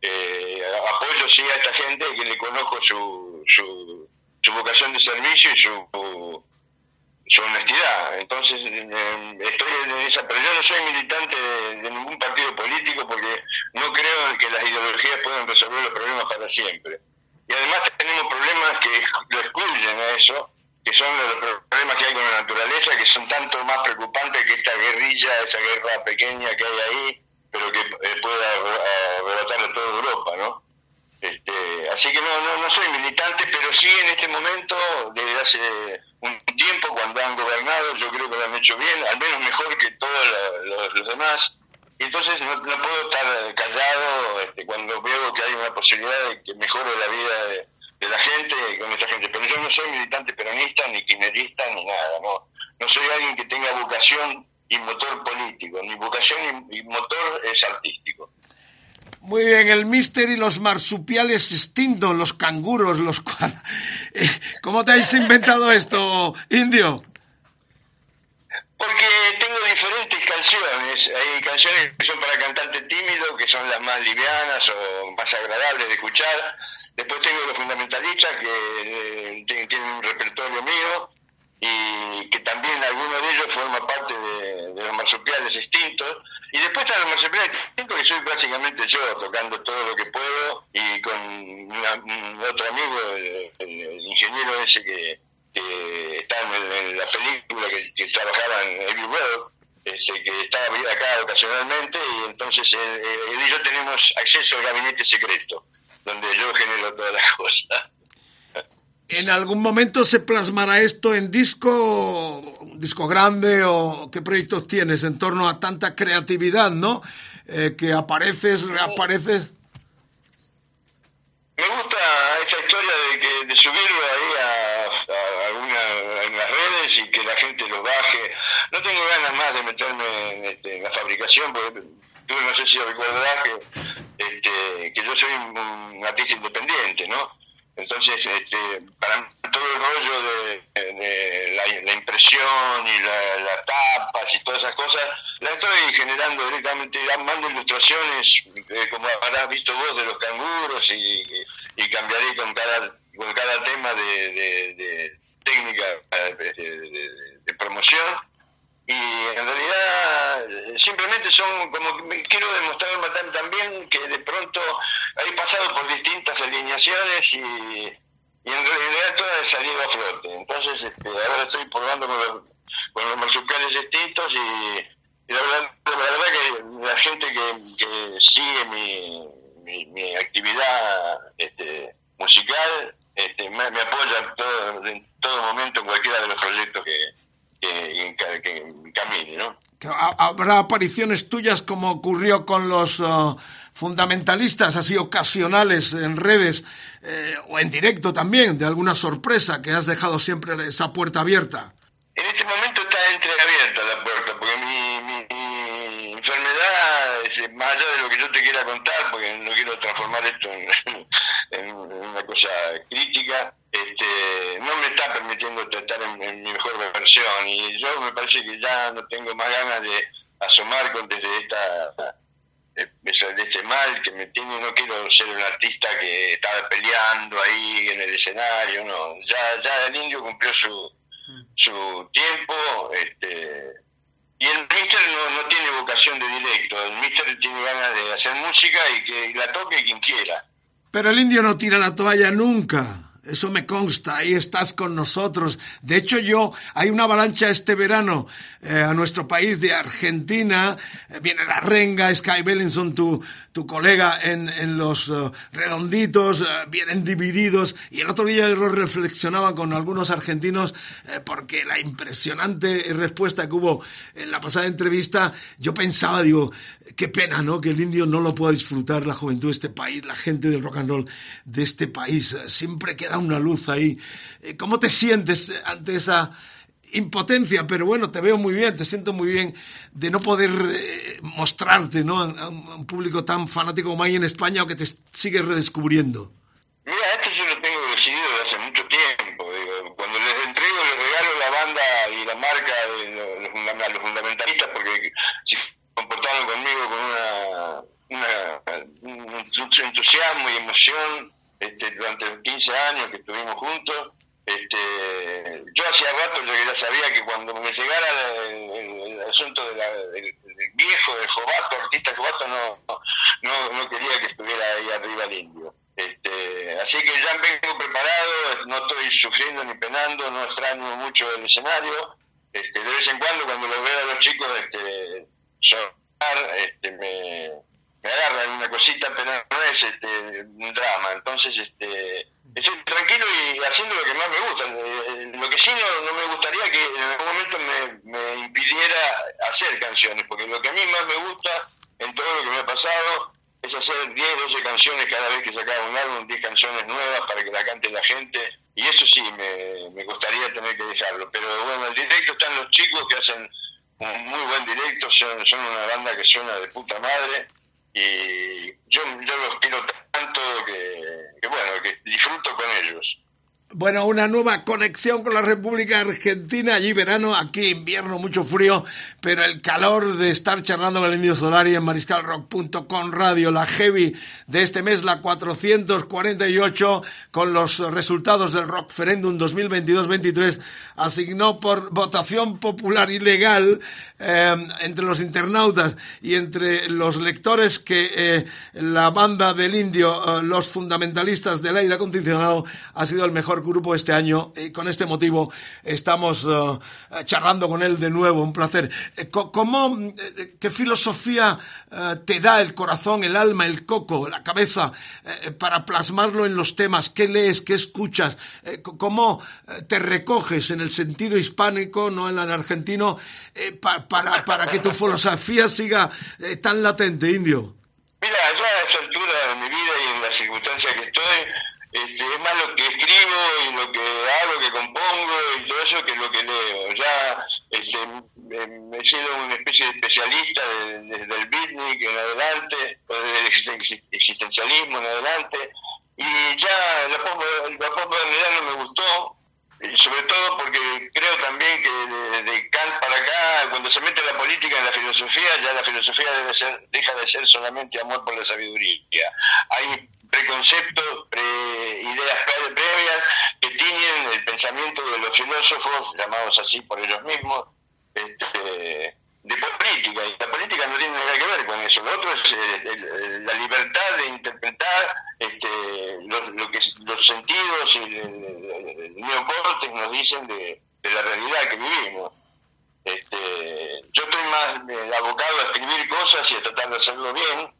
eh, apoyo sí a esta gente que le conozco su, su, su vocación de servicio y su, honestidad. Entonces, eh, estoy en esa, pero yo no soy militante de, ningún partido político porque no creo que las ideologías puedan resolver los problemas para siempre. Y además tenemos problemas que lo excluyen a eso, que son los problemas que hay con la naturaleza, que son tanto más preocupantes que esta guerrilla, esa guerra pequeña que hay ahí, pero que eh, pueda eh, rebotar a toda Europa, ¿no? Este, así que no, no, no soy militante, pero sí en este momento, desde hace un tiempo, cuando han gobernado, yo creo que lo han hecho bien, al menos mejor que todos los, los demás. Entonces no, no puedo estar callado este, cuando veo que hay una posibilidad de que mejore la vida de, la gente con esta gente. Pero yo no soy militante peronista, ni kirchnerista, ni nada. No, no soy alguien que tenga vocación y motor político. Mi vocación y motor es artístico. Muy bien, el mister y los marsupiales extintos, los canguros, los cual... [LAUGHS] Eh, ¿Cómo te has inventado esto, indio? Porque tengo diferentes canciones. Hay canciones que son para cantantes tímidos, que son las más livianas o más agradables de escuchar. Después tengo los fundamentalistas, que eh, tienen un repertorio mío y que también alguno de ellos forma parte de, los marsupiales extintos. Y después están los marsupiales extintos, que soy básicamente yo, tocando todo lo que puedo y con una- un otro amigo, el, ingeniero ese que, está en, la película, que, que trabajaba en Abbey Road, este, que estaba acá ocasionalmente, y entonces él, él y yo tenemos acceso al gabinete secreto, donde yo genero todas las [LAUGHS] cosas. ¿En algún momento se plasmará esto en disco, disco grande o qué proyectos tienes en torno a tanta creatividad, ¿no? Eh, que apareces, reapareces. Me gusta esa historia de que de subirlo ahí a, a alguna, en las redes y que la gente lo baje. No tengo ganas más de meterme en, este, en la fabricación, porque tú no sé si recordarás que, este, que yo soy un, un artista independiente, ¿no? Entonces, este, para mí todo el rollo de, de la, la impresión y la- las tapas y todas esas cosas, la estoy generando directamente, mando ilustraciones, eh, como habrás visto vos, de los canguros y, cambiaré con cada, con cada tema de, de- técnica eh, de promoción. Y en realidad simplemente son como quiero demostrar tam- también que de pronto he pasado por distintas alineaciones y, y en realidad todas he salido a flote. Entonces este, ahora estoy probando con los, con los marsupiales extintos y, la, verdad, que la gente que, sigue mi, mi, actividad este, musical este, me, apoya en todo momento en cualquiera de los proyectos que, que, que, que encamine, ¿no? Habrá apariciones tuyas como ocurrió con los ah, fundamentalistas, así ocasionales en redes eh, o en directo también, de alguna sorpresa que has dejado siempre esa puerta abierta. En este momento está entreabierta la puerta, porque mi- mi enfermedad, es, más allá de lo que yo te quiera contar, porque no quiero transformar esto en, [LAUGHS] en una cosa crítica, este, no me está permitiendo tratar en, en mi mejor versión. Y yo me parece que ya no tengo más ganas de asomar con desde esta eh, de este mal que me tiene, no quiero ser un artista que está peleando ahí en el escenario, no, ya, ya el indio cumplió su, su tiempo, este, y el mister no, no tiene vocación de directo, el mister tiene ganas de hacer música y que la toque quien quiera. Pero el indio no tira la toalla nunca. Eso me consta, ahí estás con nosotros. De hecho, yo, hay una avalancha este verano eh, a nuestro país de Argentina. Eh, viene la renga, Sky Bellinson, tu, tu colega en, en los eh, redonditos, eh, vienen divididos. Y el otro día lo reflexionaba con algunos argentinos porque la impresionante respuesta que hubo en la pasada entrevista, yo pensaba, digo, qué pena, ¿no? Que el indio no lo pueda disfrutar la juventud de este país, la gente del rock and roll de este país. Siempre queda una luz ahí. ¿Cómo te sientes ante esa impotencia? Pero bueno, te veo muy bien, te siento muy bien de no poder eh, mostrarte, ¿no? A, un público tan fanático como hay en España o que te sigue redescubriendo. Mira, esto yo lo tengo decidido desde hace mucho tiempo. Cuando les entrego, les regalo la banda y la marca a los fundamentalistas, porque se comportaron conmigo con una, un entusiasmo y emoción este, durante los 15 años que estuvimos juntos. Este, yo hacía rato que ya sabía que cuando me llegara el, asunto de del, del viejo, del jovato, artista jovato, no, no, no quería que estuviera ahí arriba el indio. Este, así que ya vengo preparado, no estoy sufriendo ni penando, no extraño mucho el escenario. Este, de vez en cuando, cuando los veo a los chicos este, sonar, este, me, me agarran una cosita, pero no es este, un drama. Entonces, este, estoy tranquilo y haciendo lo que más me gusta. Eh, Lo que sí no, no me gustaría que en algún momento me, impidiera hacer canciones, porque lo que a mí más me gusta en todo lo que me ha pasado es hacer 10, 12 canciones cada vez que sacaba un álbum, 10 canciones nuevas para que la cante la gente. Y eso sí, me, me gustaría tener que dejarlo. Pero bueno, el directo están los chicos que hacen un muy buen directo, son, son una banda que suena de puta madre. Y yo, yo los quiero tanto que, bueno, que disfruto con ellos. Bueno, una nueva conexión con la República Argentina. Allí verano, aquí invierno, mucho frío, pero el calor de estar charlando con el Indio Solari en mariscalrock.com radio, la heavy de este mes, la 448, con los resultados del Rockferendum 2022-23, asignó por votación popular ilegal eh, entre los internautas y entre los lectores que eh, la banda del Indio, eh, los fundamentalistas del aire acondicionado, ha sido el mejor grupo este año y con este motivo estamos charlando con él de nuevo, un placer. Eh, ¿Cómo, eh, qué filosofía te da el corazón, el alma, el coco, la cabeza eh, para plasmarlo en los temas? ¿Qué lees, qué escuchas? ¿Cómo te recoges en el sentido hispánico, no en el argentino, pa, para, para que tu filosofía siga tan latente, indio? Mira, yo a esta altura de mi vida y en la circunstancia que estoy, este, es más lo que escribo y lo que hago, que compongo y todo eso que lo que leo. Ya este, he sido una especie de especialista desde el beatnik en adelante, desde el existencialismo en adelante, y ya la posmodernidad no me gustó, sobre todo porque creo también que de, de, Kant para acá, cuando se mete la política en la filosofía, ya la filosofía debe ser, deja de ser solamente amor por la sabiduría. Hay preconceptos, pre ideas previas que tienen el pensamiento de los filósofos, llamados así por ellos mismos, este, de política. Y la política no tiene nada que ver con eso. Lo otro es eh, la libertad de interpretar este, lo, que, los sentidos y el, el, el nos dicen de, la realidad que vivimos. Este, yo estoy más eh, abocado a escribir cosas y a tratar de hacerlo bien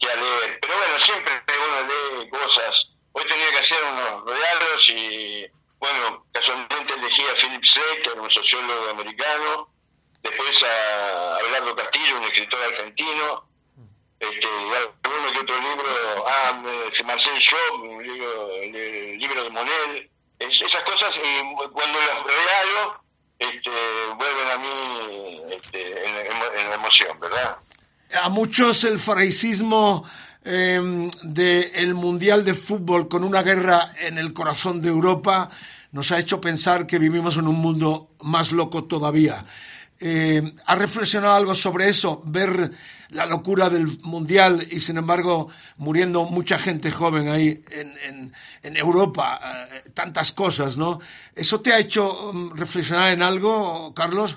que a leer. Pero bueno, siempre uno lee cosas. Hoy tenía que hacer unos regalos y, bueno, casualmente elegí a Philip Slater, un sociólogo americano, después a Abelardo Castillo, un escritor argentino, este, alguno que otro libro, ah, Marcel libro, el libro de Monel, es, esas cosas, y cuando los regalo, este, vuelven a mí este, en, la emoción, ¿verdad? a muchos el faraisismo eh, del Mundial de Fútbol con una guerra en el corazón de Europa nos ha hecho pensar que vivimos en un mundo más loco todavía. Eh, ¿Ha reflexionado algo sobre eso? Ver la locura del Mundial y, sin embargo, muriendo mucha gente joven ahí en, en, en Europa, eh, tantas cosas, ¿no? ¿Eso te ha hecho um, reflexionar en algo, Carlos?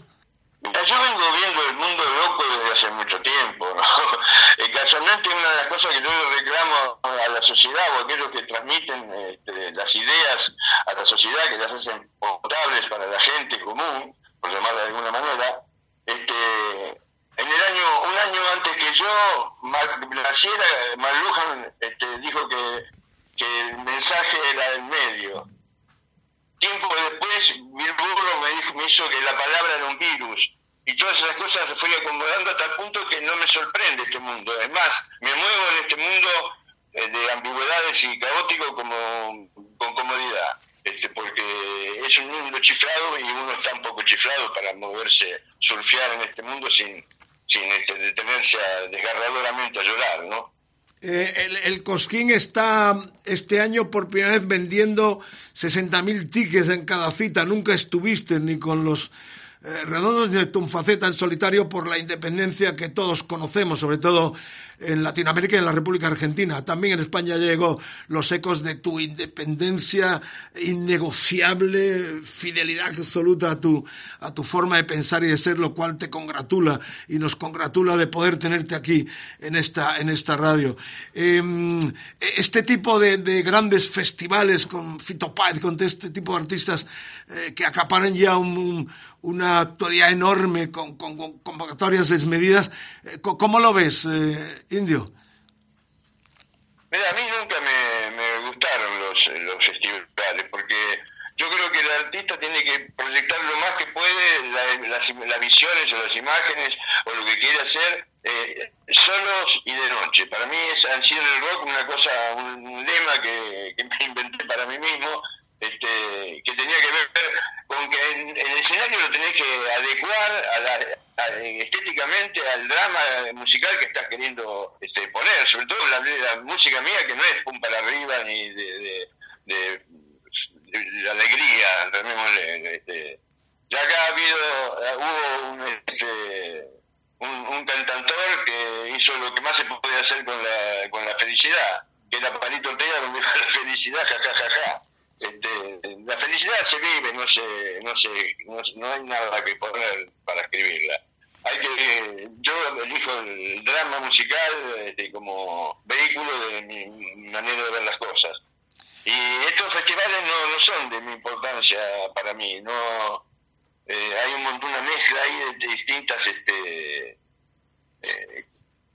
Yo vengo viendo el mundo loco desde hace mucho tiempo, ¿no? [LAUGHS] Casualmente una de las cosas que yo le reclamo a la sociedad o a aquellos que transmiten este, las ideas a la sociedad, que las hacen potables para la gente común, por llamarla de alguna manera, este, en el año, un año antes que yo, naciera, Marlujan este, dijo que, el mensaje era del medio. Tiempo después, Bill Burro me, dijo, me hizo que la palabra era un virus y todas esas cosas se fui acomodando hasta el punto que no me sorprende este mundo. Es más, me muevo en este mundo eh, de ambigüedades y caótico como con comodidad. Este, porque es un mundo chiflado y uno está un poco chiflado para moverse, surfear en este mundo sin, sin este, detenerse a, desgarradoramente a llorar, ¿no? Eh, el, el, Cosquín está este año por primera vez vendiendo 60.000 tickets en cada cita. Nunca estuviste ni con los eh, redondos ni tu faceta en solitario por la independencia que todos conocemos, sobre todo en Latinoamérica y en la República Argentina. También en España llegó los ecos de tu independencia innegociable, fidelidad absoluta a tu, a tu forma de pensar y de ser, lo cual te congratula y nos congratula de poder tenerte aquí en esta, en esta radio. Eh, este tipo de, de, grandes festivales con Fito Páez, con este tipo de artistas eh, que acaparan ya un, una actualidad enorme con, con, con convocatorias desmedidas, eh, ¿cómo lo ves? Eh, Indio. Mira, a mí nunca me, me gustaron los, los, festivales, porque yo creo que el artista tiene que proyectar lo más que puede la, las, las, visiones o las imágenes o lo que quiere hacer eh, solos y de noche. Para mí es, han sido en el rock una cosa, un, un lema que, que me inventé para mí mismo, este, que tenía que ver con que en, el escenario lo tenés que adecuar a la- estéticamente al drama musical que estás queriendo este, poner, sobre todo la, la música mía que no es pum para arriba ni de, de, de- de alegría, este. ya acá ha habido, eh, hubo un, este, un, un cantautor que hizo lo que más se podía hacer con la, con la felicidad, que era Palito Ortega donde la felicidad, ja, ja, ja, ja. Este, la felicidad se vive, no se, no se, no, no hay nada que poner para escribirla. Hay que, yo elijo el drama musical este, como vehículo de mi manera de ver las cosas. Y estos festivales no, no son de mi importancia para mí, no eh, hay un montón, una mezcla ahí de, de distintas este, eh,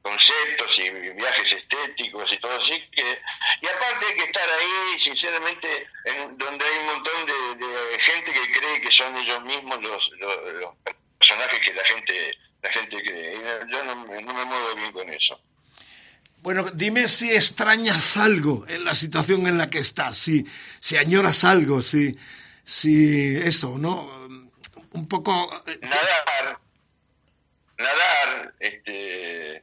conceptos y viajes estéticos y todo así que y aparte hay que estar ahí sinceramente en donde hay un montón de, de gente que cree que son ellos mismos los, los, los personajes que la gente la gente cree y yo no, me- no me muevo bien con eso Bueno, dime si extrañas algo en la situación en la que estás, si, si añoras algo, si, si eso, ¿no? Un poco... eh, nadar, nadar, este,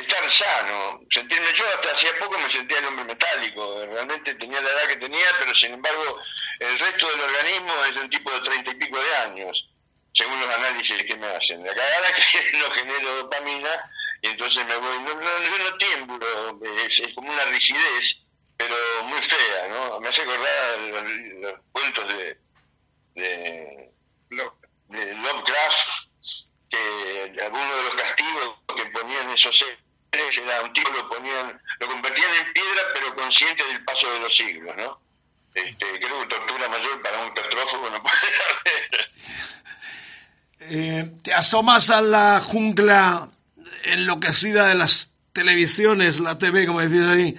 estar sano, sentirme yo hasta hacía poco me sentía el hombre metálico, realmente tenía la edad que tenía, pero sin embargo el resto del organismo es de un tipo de treinta y pico de años, según los análisis que me hacen. La cagada que [LAUGHS] no genero dopamina y entonces me voy, no, no, yo no tiemblo, es, es como una rigidez, pero muy fea, ¿no? Me hace acordar los, los cuentos de, de, de Lovecraft, que algunos de los castigos que ponían esos era un tipo lo ponían, lo convertían en piedra pero consciente del paso de los siglos, ¿no? Este, creo que tortura mayor para un claustrófobo no puede haber. eh, te asomas a la jungla enloquecida de las televisiones, la TV, como decís ahí,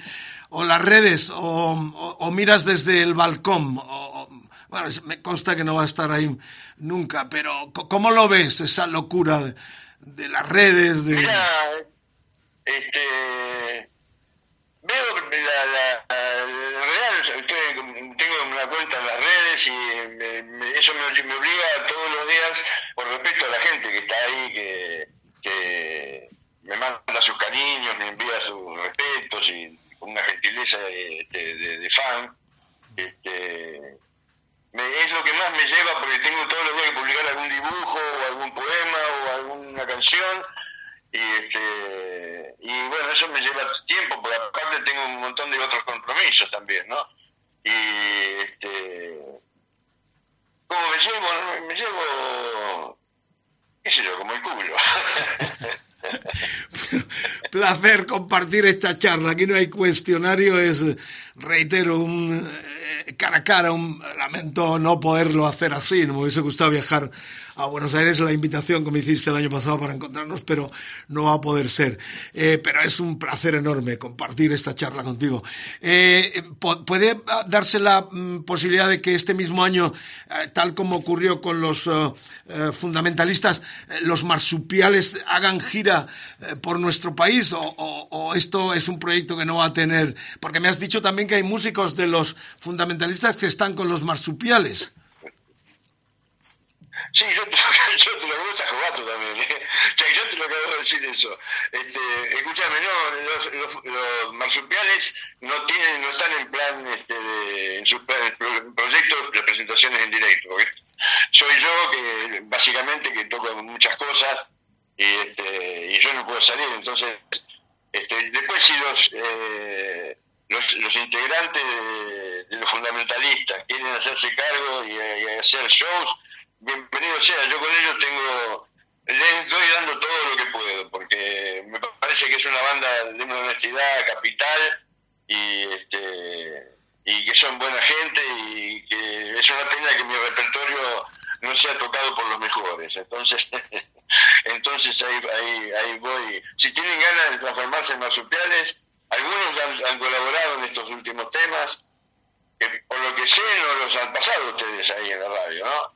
o las redes, o, o- o miras desde el balcón. o- bueno, me consta que no va a estar ahí nunca, pero ¿cómo lo ves esa locura de, de las redes? De... Mira, este, veo la, la, la- estoy- tengo una cuenta en las redes y me- me- eso me, obliga todos los días, por respeto a la gente que está ahí, que, que me manda sus cariños, me envía sus respetos y con una gentileza este, de, de fan. Este, me- es lo que más me lleva porque tengo todos los días que publicar algún dibujo o algún poema o alguna canción y este y bueno eso me lleva tiempo porque aparte tengo un montón de otros compromisos también no y este cómo me llevo me llevo qué sé yo como el culo [LAUGHS] Placer compartir esta charla. Aquí no hay cuestionario, es, reitero, un eh, cara a cara, un lamento no poderlo hacer así. No me hubiese gustado viajar a Buenos Aires, la invitación que me hiciste el año pasado para encontrarnos, pero no va a poder ser. Eh, pero es un placer enorme compartir esta charla contigo. Eh, ¿Puede darse la mm, posibilidad de que este mismo año, eh, tal como ocurrió con los fundamentalistas, los marsupiales hagan gira por nuestro país o esto es un proyecto que no va a tener? Porque me has dicho también que hay músicos de los fundamentalistas que están con los marsupiales. Sí, yo, te- [LAUGHS] yo te lo también. ¿eh? O sea, yo te lo acabo de decir eso. Este, escúchame, no, los, los, los marsupiales no tienen, no están en plan este, de, en sus proyectos de presentaciones en directo. porque soy yo que básicamente que toco muchas cosas y este, y yo no puedo salir, entonces este, después si los eh, los, los integrantes de, los fundamentalistas quieren hacerse cargo y hacer shows, bienvenido sea. Yo con ellos tengo, les doy dando todo lo que puedo, porque me parece que es una banda de una honestidad capital y este y que son buena gente y que es una pena que mi repertorio no sea tocado por los mejores. Entonces, [LAUGHS] entonces ahí, ahí, ahí voy. Si tienen ganas de transformarse en marsupiales, algunos han, han colaborado en estos últimos temas, que por lo que sé no los han pasado ustedes ahí en la radio, ¿no?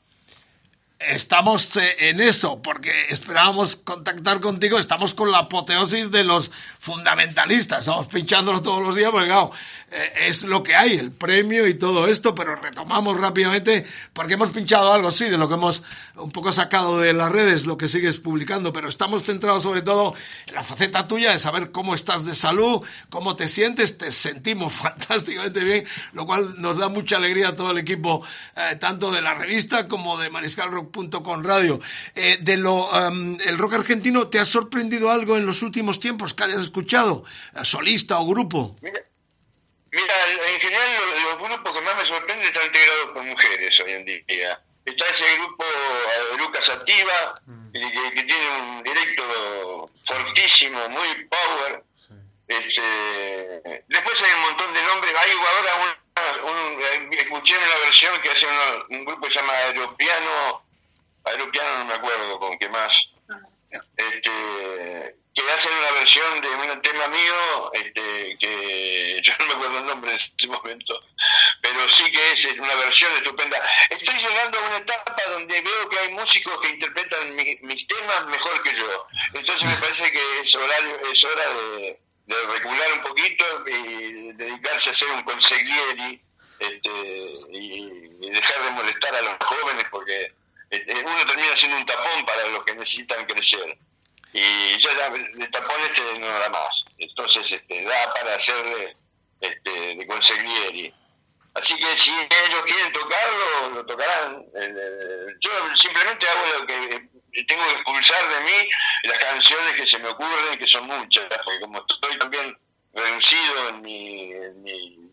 Estamos eh, en eso, porque esperábamos contactar contigo. Estamos con la apoteosis de los fundamentalistas. Estamos pinchándolo todos los días, porque claro, es lo que hay, el premio y todo esto, pero retomamos rápidamente, porque hemos pinchado algo, sí, de lo que hemos un poco sacado de las redes, lo que sigues publicando, pero estamos centrados sobre todo en la faceta tuya de saber cómo estás de salud, cómo te sientes, te sentimos [LAUGHS] fantásticamente bien, lo cual nos da mucha alegría a todo el equipo, eh, tanto de la revista como de mariscalrock.com radio. Eh, de lo, em, el rock argentino, ¿te ha sorprendido algo en los últimos tiempos que hayas escuchado? Eh, ¿Solista o grupo? En general los, los grupos que más me sorprenden están integrados por mujeres hoy en día. Está ese grupo eh, Lucas Activa, que, que- que tiene un directo fortísimo, muy power. Este, después hay un montón de nombres. Hay ahora una- un, eh, escuché una versión que hace uno- un grupo que se llama Aeropiano, Aeropiano no me acuerdo con qué más, este, que hacen una versión de un tema mío, este, que [LAUGHS] yo no me acuerdo el nombre en este momento, pero sí que es una versión estupenda. Estoy llegando a una etapa donde veo que hay músicos que interpretan mi- mis temas mejor que yo. Entonces me parece que es, horario, es hora de, de recular un poquito y dedicarse a ser un consiglieri este, y, dejar de molestar a los jóvenes porque uno termina siendo un tapón para los que necesitan crecer. Y ya el tapón este no da más. Entonces este, da para hacerle este, de consiglieri. Así que si ellos quieren tocarlo, lo tocarán. Eh, eh, Yo simplemente hago lo que tengo que expulsar de mí las canciones que se me ocurren, que son muchas, porque como estoy también reducido en mi, en mi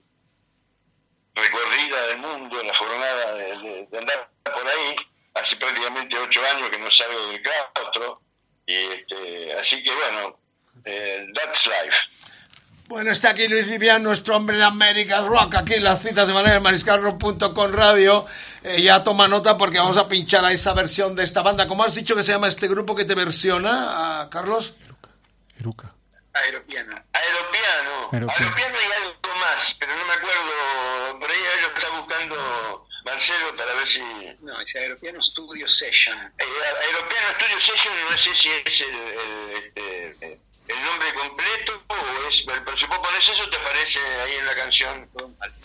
recorrida del mundo, en la jornada de andar por ahí, hace prácticamente ocho años que no salgo del claustro, y este, así que bueno, eh, that's life. Bueno, está aquí Luis Vivian, nuestro hombre de America's Rock, aquí en las citas de manera mariscalrock.com radio. Eh, ya toma nota porque vamos a pinchar a esa versión de esta banda. ¿Cómo has dicho que se llama este grupo que te versiona, ah, Carlos? Eruca. Aeropiano. Aeropiano. Aeropiano. Aeropiano y algo más, pero no me acuerdo. Por ahí ellos está buscando Marcelo para ver si. No, es Aeropiano Studio Session. Eh, Aeropiano Studio Session, no sé si es el, el, este, el nombre completo o es. Pero si vos pones eso, te aparece ahí en la canción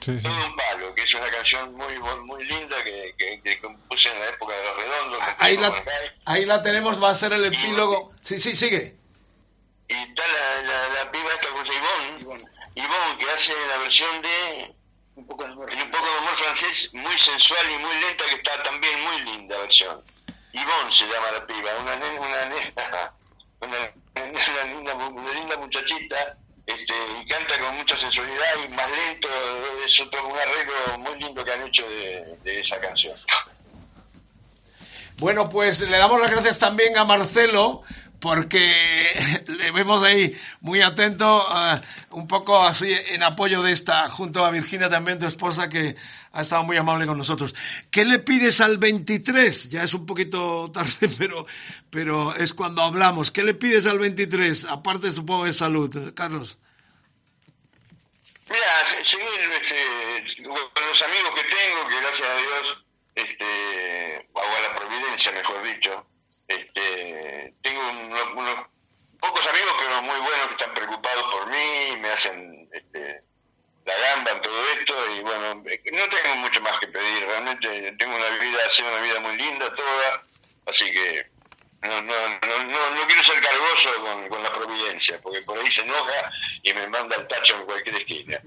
Sí, sí. Todo un palo, que es una canción muy muy linda que, que, que compuse en la época de los redondos. Ahí la, ahí la tenemos, va a ser el epílogo. Sí, sí, sigue. Y está la, la, la piba esta con Ivonne, Ivonne, que hace la versión de Un poco de amor. y un poco de humor francés muy sensual y muy lenta, que está también muy linda versión. Ivonne se llama la piba, una nena, una nena, [LAUGHS] una, una linda, una linda muchachita, este, y canta con mucha sensualidad y más lento, es otro, un arreglo muy lindo que han hecho de, de esa canción. Bueno, pues le damos las gracias también a Marcelo porque [LAUGHS] le vemos ahí muy atento, ah, un poco así en apoyo de esta, junto a Virginia también, tu esposa, que ha estado muy amable con nosotros. ¿Qué le pides al 23? Ya es un poquito [LAUGHS] tarde, pero, pero es cuando hablamos. ¿Qué le pides al 23? Aparte, supongo, de salud, Carlos. Mira, se- seguir este, con los amigos que tengo, que gracias a Dios, este, o a la providencia, mejor dicho, este, tengo unos, pocos amigos, pero muy buenos que están preocupados por mí, me hacen este, la gamba en todo esto, y bueno, no tengo mucho más que pedir, realmente tengo una vida, ha una vida muy linda toda, así que no, no, no, no, no quiero ser cargoso con, con la providencia, porque por ahí se enoja y me manda el tacho en cualquier esquina.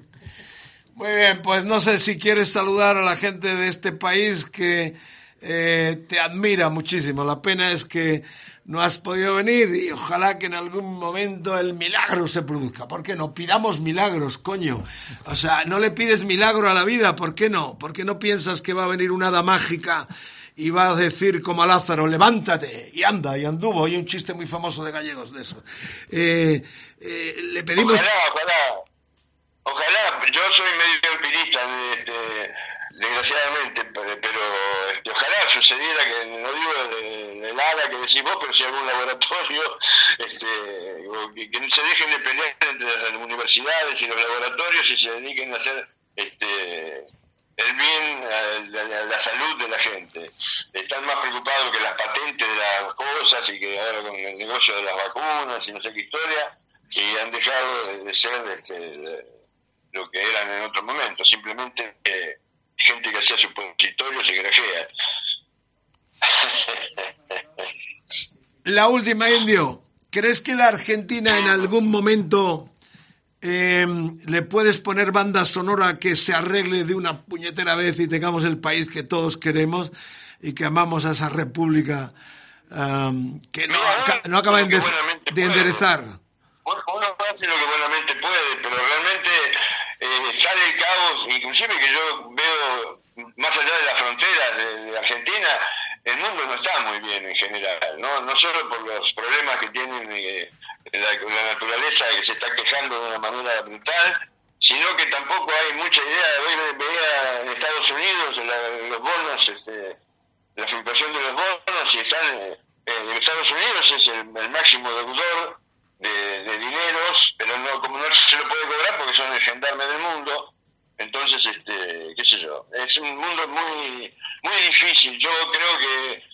Muy bien, pues no sé si quieres saludar a la gente de este país que eh, te admira muchísimo. La pena es que no has podido venir y ojalá que en algún momento el milagro se produzca. ¿Por qué no? Pidamos milagros, coño. O sea, no le pides milagro a la vida, ¿por qué no? ¿Por qué no piensas que va a venir una hada mágica y va a decir como a Lázaro, levántate y anda, y anduvo? Hay un chiste muy famoso de gallegos de eso. Eh, eh, le pedimos... Ojalá, ojalá. Ojalá, yo soy medio empirista, este, desgraciadamente, pero, pero, este, ojalá sucediera que, no digo del ala que decís vos, pero si algún laboratorio, [LAUGHS] este, que, que se dejen de pelear entre las universidades y los laboratorios y se dediquen a hacer este, el bien, eh, la, salud de la gente. Están más preocupados que las patentes de las cosas y que ahora con el negocio de las vacunas y no sé qué historia, y han dejado de, ser este, lo que eran en otro momento, simplemente eh, gente que hacía supositorios y grajea. [LAUGHS] La última, Indio. ¿Crees que la Argentina en algún momento eh, le puedes poner banda sonora que se arregle de una puñetera vez y tengamos el país que todos queremos y que amamos a esa república um, que no, aca- no acaba de, de enderezar? Uno uno hace lo que buenamente puede, pero realmente sale el caos, inclusive que yo veo más allá de las fronteras de, de Argentina, el mundo no está muy bien en general, no, no solo por los problemas que tienen eh, la, la naturaleza que se está quejando de una manera brutal, sino que tampoco hay mucha idea. Ve- veía en Estados Unidos la- los bonos, este, la fluctuación de los bonos y están eh, Estados Unidos es el, el máximo deudor de, de dineros, pero no como no se lo puede cobrar porque son el gendarme del mundo. Entonces, este, qué sé yo, es un mundo muy muy difícil. Yo creo que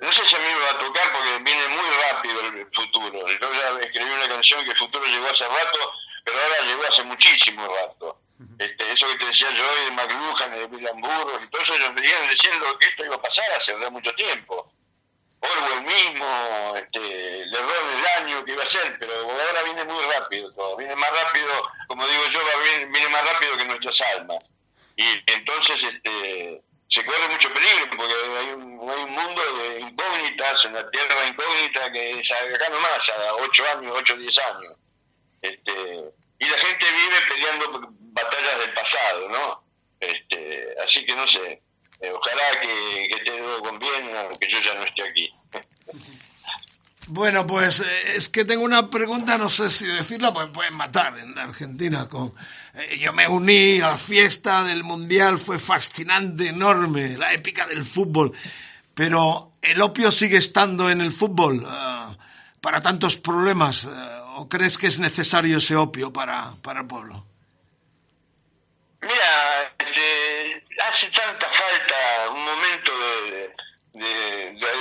no sé si a mí me va a tocar porque viene muy rápido el futuro. Yo ya escribí una canción que el futuro llegó hace rato, pero ahora llegó hace muchísimo rato. Este, eso que te decía yo de McLuhan, de William Burroughs, y todo eso ellos venían diciendo que esto iba a pasar hace mucho tiempo. Orwell mismo, este, le erró en el año que iba a ser, pero ahora viene muy rápido todo. Viene más rápido, como digo yo, viene más rápido que nuestras almas. Y entonces este, se corre mucho peligro porque hay un, hay un mundo de incógnitas, una tierra incógnita que es acá nomás, a 8 años, 8 o 10 años. Este, y la gente vive peleando batallas del pasado, ¿no? Este, así que no sé, eh, ojalá que, que te lo conviene, aunque yo ya no esté aquí. Bueno, pues eh, es que tengo una pregunta, no sé si decirla, pues pueden matar en Argentina. Eh, yo me uní a la fiesta del Mundial, fue fascinante, enorme, la épica del fútbol. Pero el opio sigue estando en el fútbol para tantos problemas. ¿O crees que es necesario ese opio para, para el pueblo? Mira, este, hace tanta falta un momento de,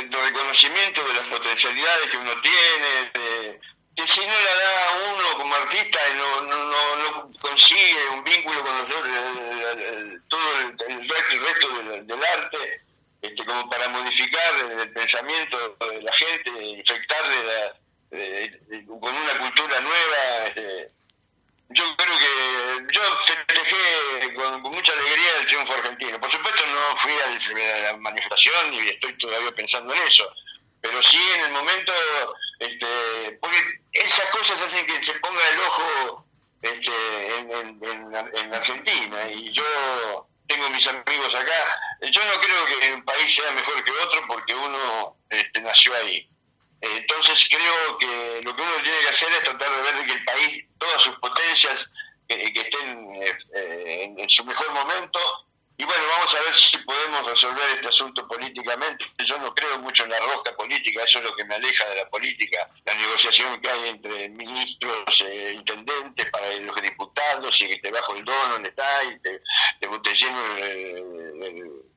reconocimiento de las potencialidades que uno tiene, que si no la da uno como artista no, no, no, no consigue un vínculo con los, todo el, resto, el resto del, arte, este, como para modificar el, pensamiento de la gente, infectarle de- con una cultura nueva. este, yo creo que yo festejé con, con mucha alegría el triunfo argentino. Por supuesto no fui a la manifestación y estoy todavía pensando en eso, pero sí en el momento, este, porque esas cosas hacen que se ponga el ojo este, en, en- en- en Argentina y yo tengo mis amigos acá. Yo no creo que un país sea mejor que otro porque uno este, nació ahí. Eh, Entonces creo que lo que uno tiene que hacer es tratar de ver que el país, todas sus potencias, que, estén eh, eh, en, su mejor momento. Y bueno, vamos a ver si podemos resolver este asunto políticamente. Yo no creo mucho en la rosca política, eso es lo que me aleja de la política, la negociación que hay entre ministros, eh, intendentes, para los diputados, y que te bajo el dono, le está, y te, te, te lleno el- el-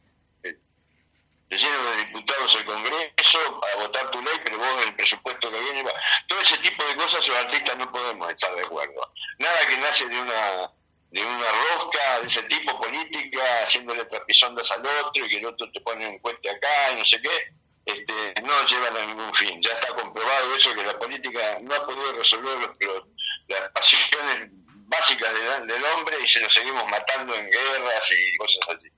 te lleno de diputados el Congreso para votar tu ley, pero vos el presupuesto que viene. Todo ese tipo de cosas los artistas no podemos estar de acuerdo. Nada que nace de una de una rosca de ese tipo política, haciéndole trapisondas al otro y que el otro te pone un puente acá y no sé qué, este, no llevan a ningún fin. Ya está comprobado eso que la política no ha podido resolver los- los- las pasiones básicas del, del hombre y se lo seguimos matando en guerras y cosas así.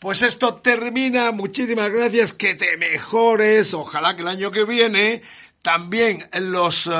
Pues esto termina. Muchísimas gracias. Que te mejores. Ojalá que el año que viene también los eh,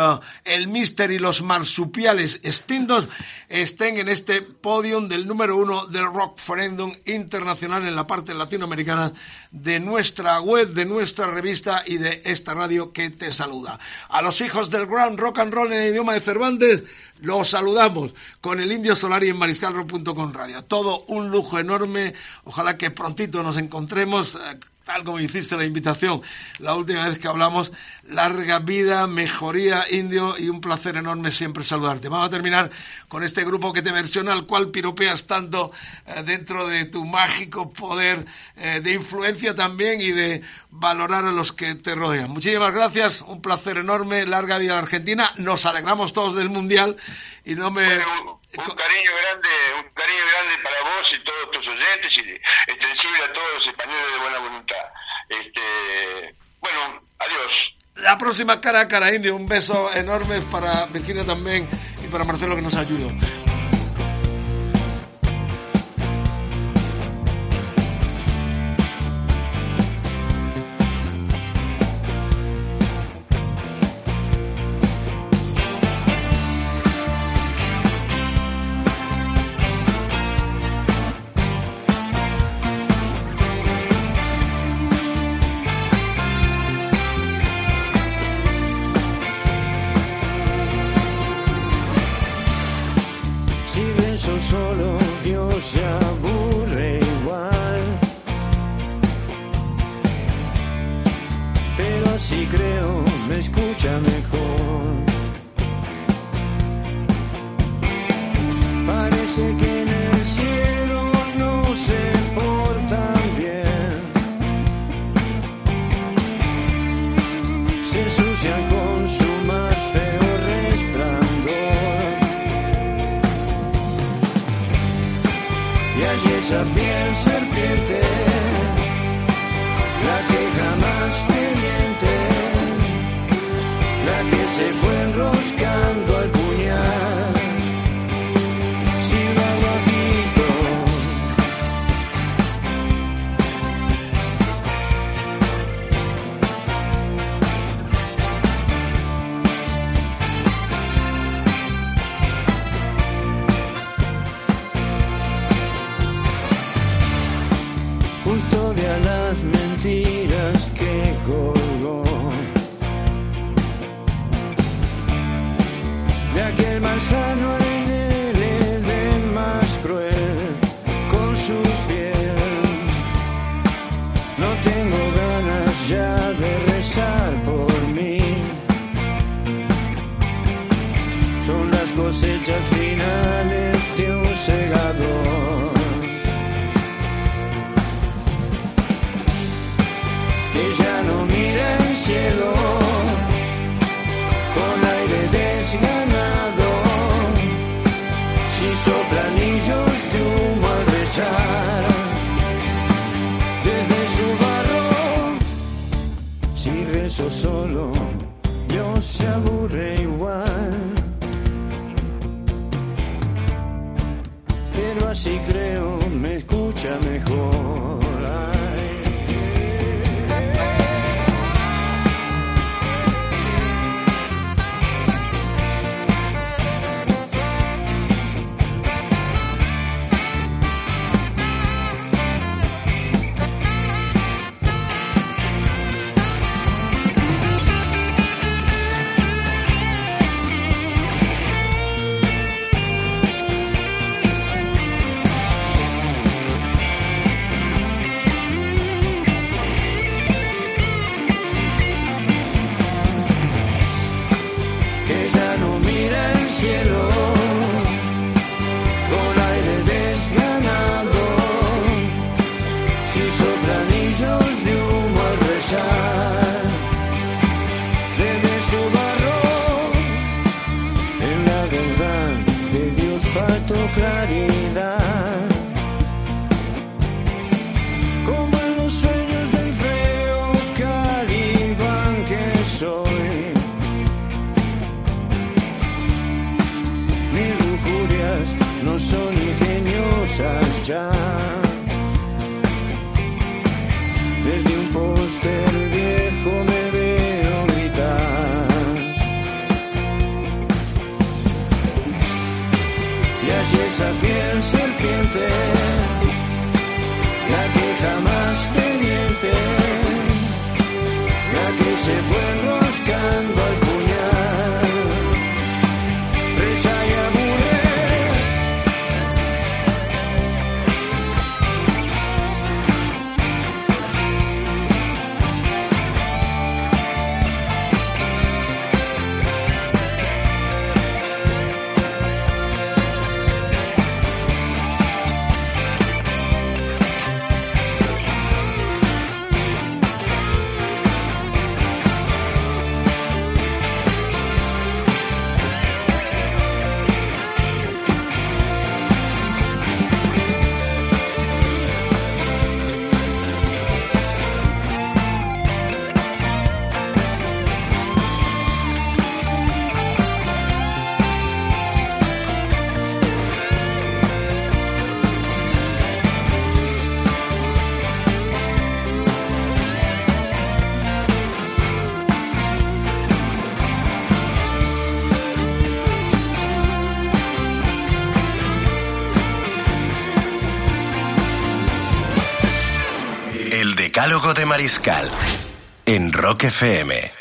el Mister y los marsupiales extintos estén en este podium del número uno del Rock Referendum Internacional en la parte latinoamericana de nuestra web, de nuestra revista y de esta radio que te saluda. A los hijos del Grand Rock and Roll en el idioma de Cervantes, los saludamos con el Indio Solari en mariscalrock.com radio. Todo un lujo enorme. Ojalá que prontito nos encontremos. eh, tal como hiciste la invitación la última vez que hablamos. Larga vida, mejoría, indio, y un placer enorme siempre saludarte. Vamos a terminar con este grupo que te versiona, al cual piropeas tanto eh, dentro de tu mágico poder eh, de influencia también y de valorar a los que te rodean. Muchísimas gracias, un placer enorme, larga vida a Argentina. Nos alegramos todos del Mundial y no me... Un cariño grande, un cariño grande para vos y todos tus oyentes y extensible a todos los españoles de buena voluntad. Este, bueno, adiós. La próxima cara a cara, Indio. Un beso enorme para Virginia también y para Marcelo que nos ayudó. Decálogo de Mariscal en Rock FM.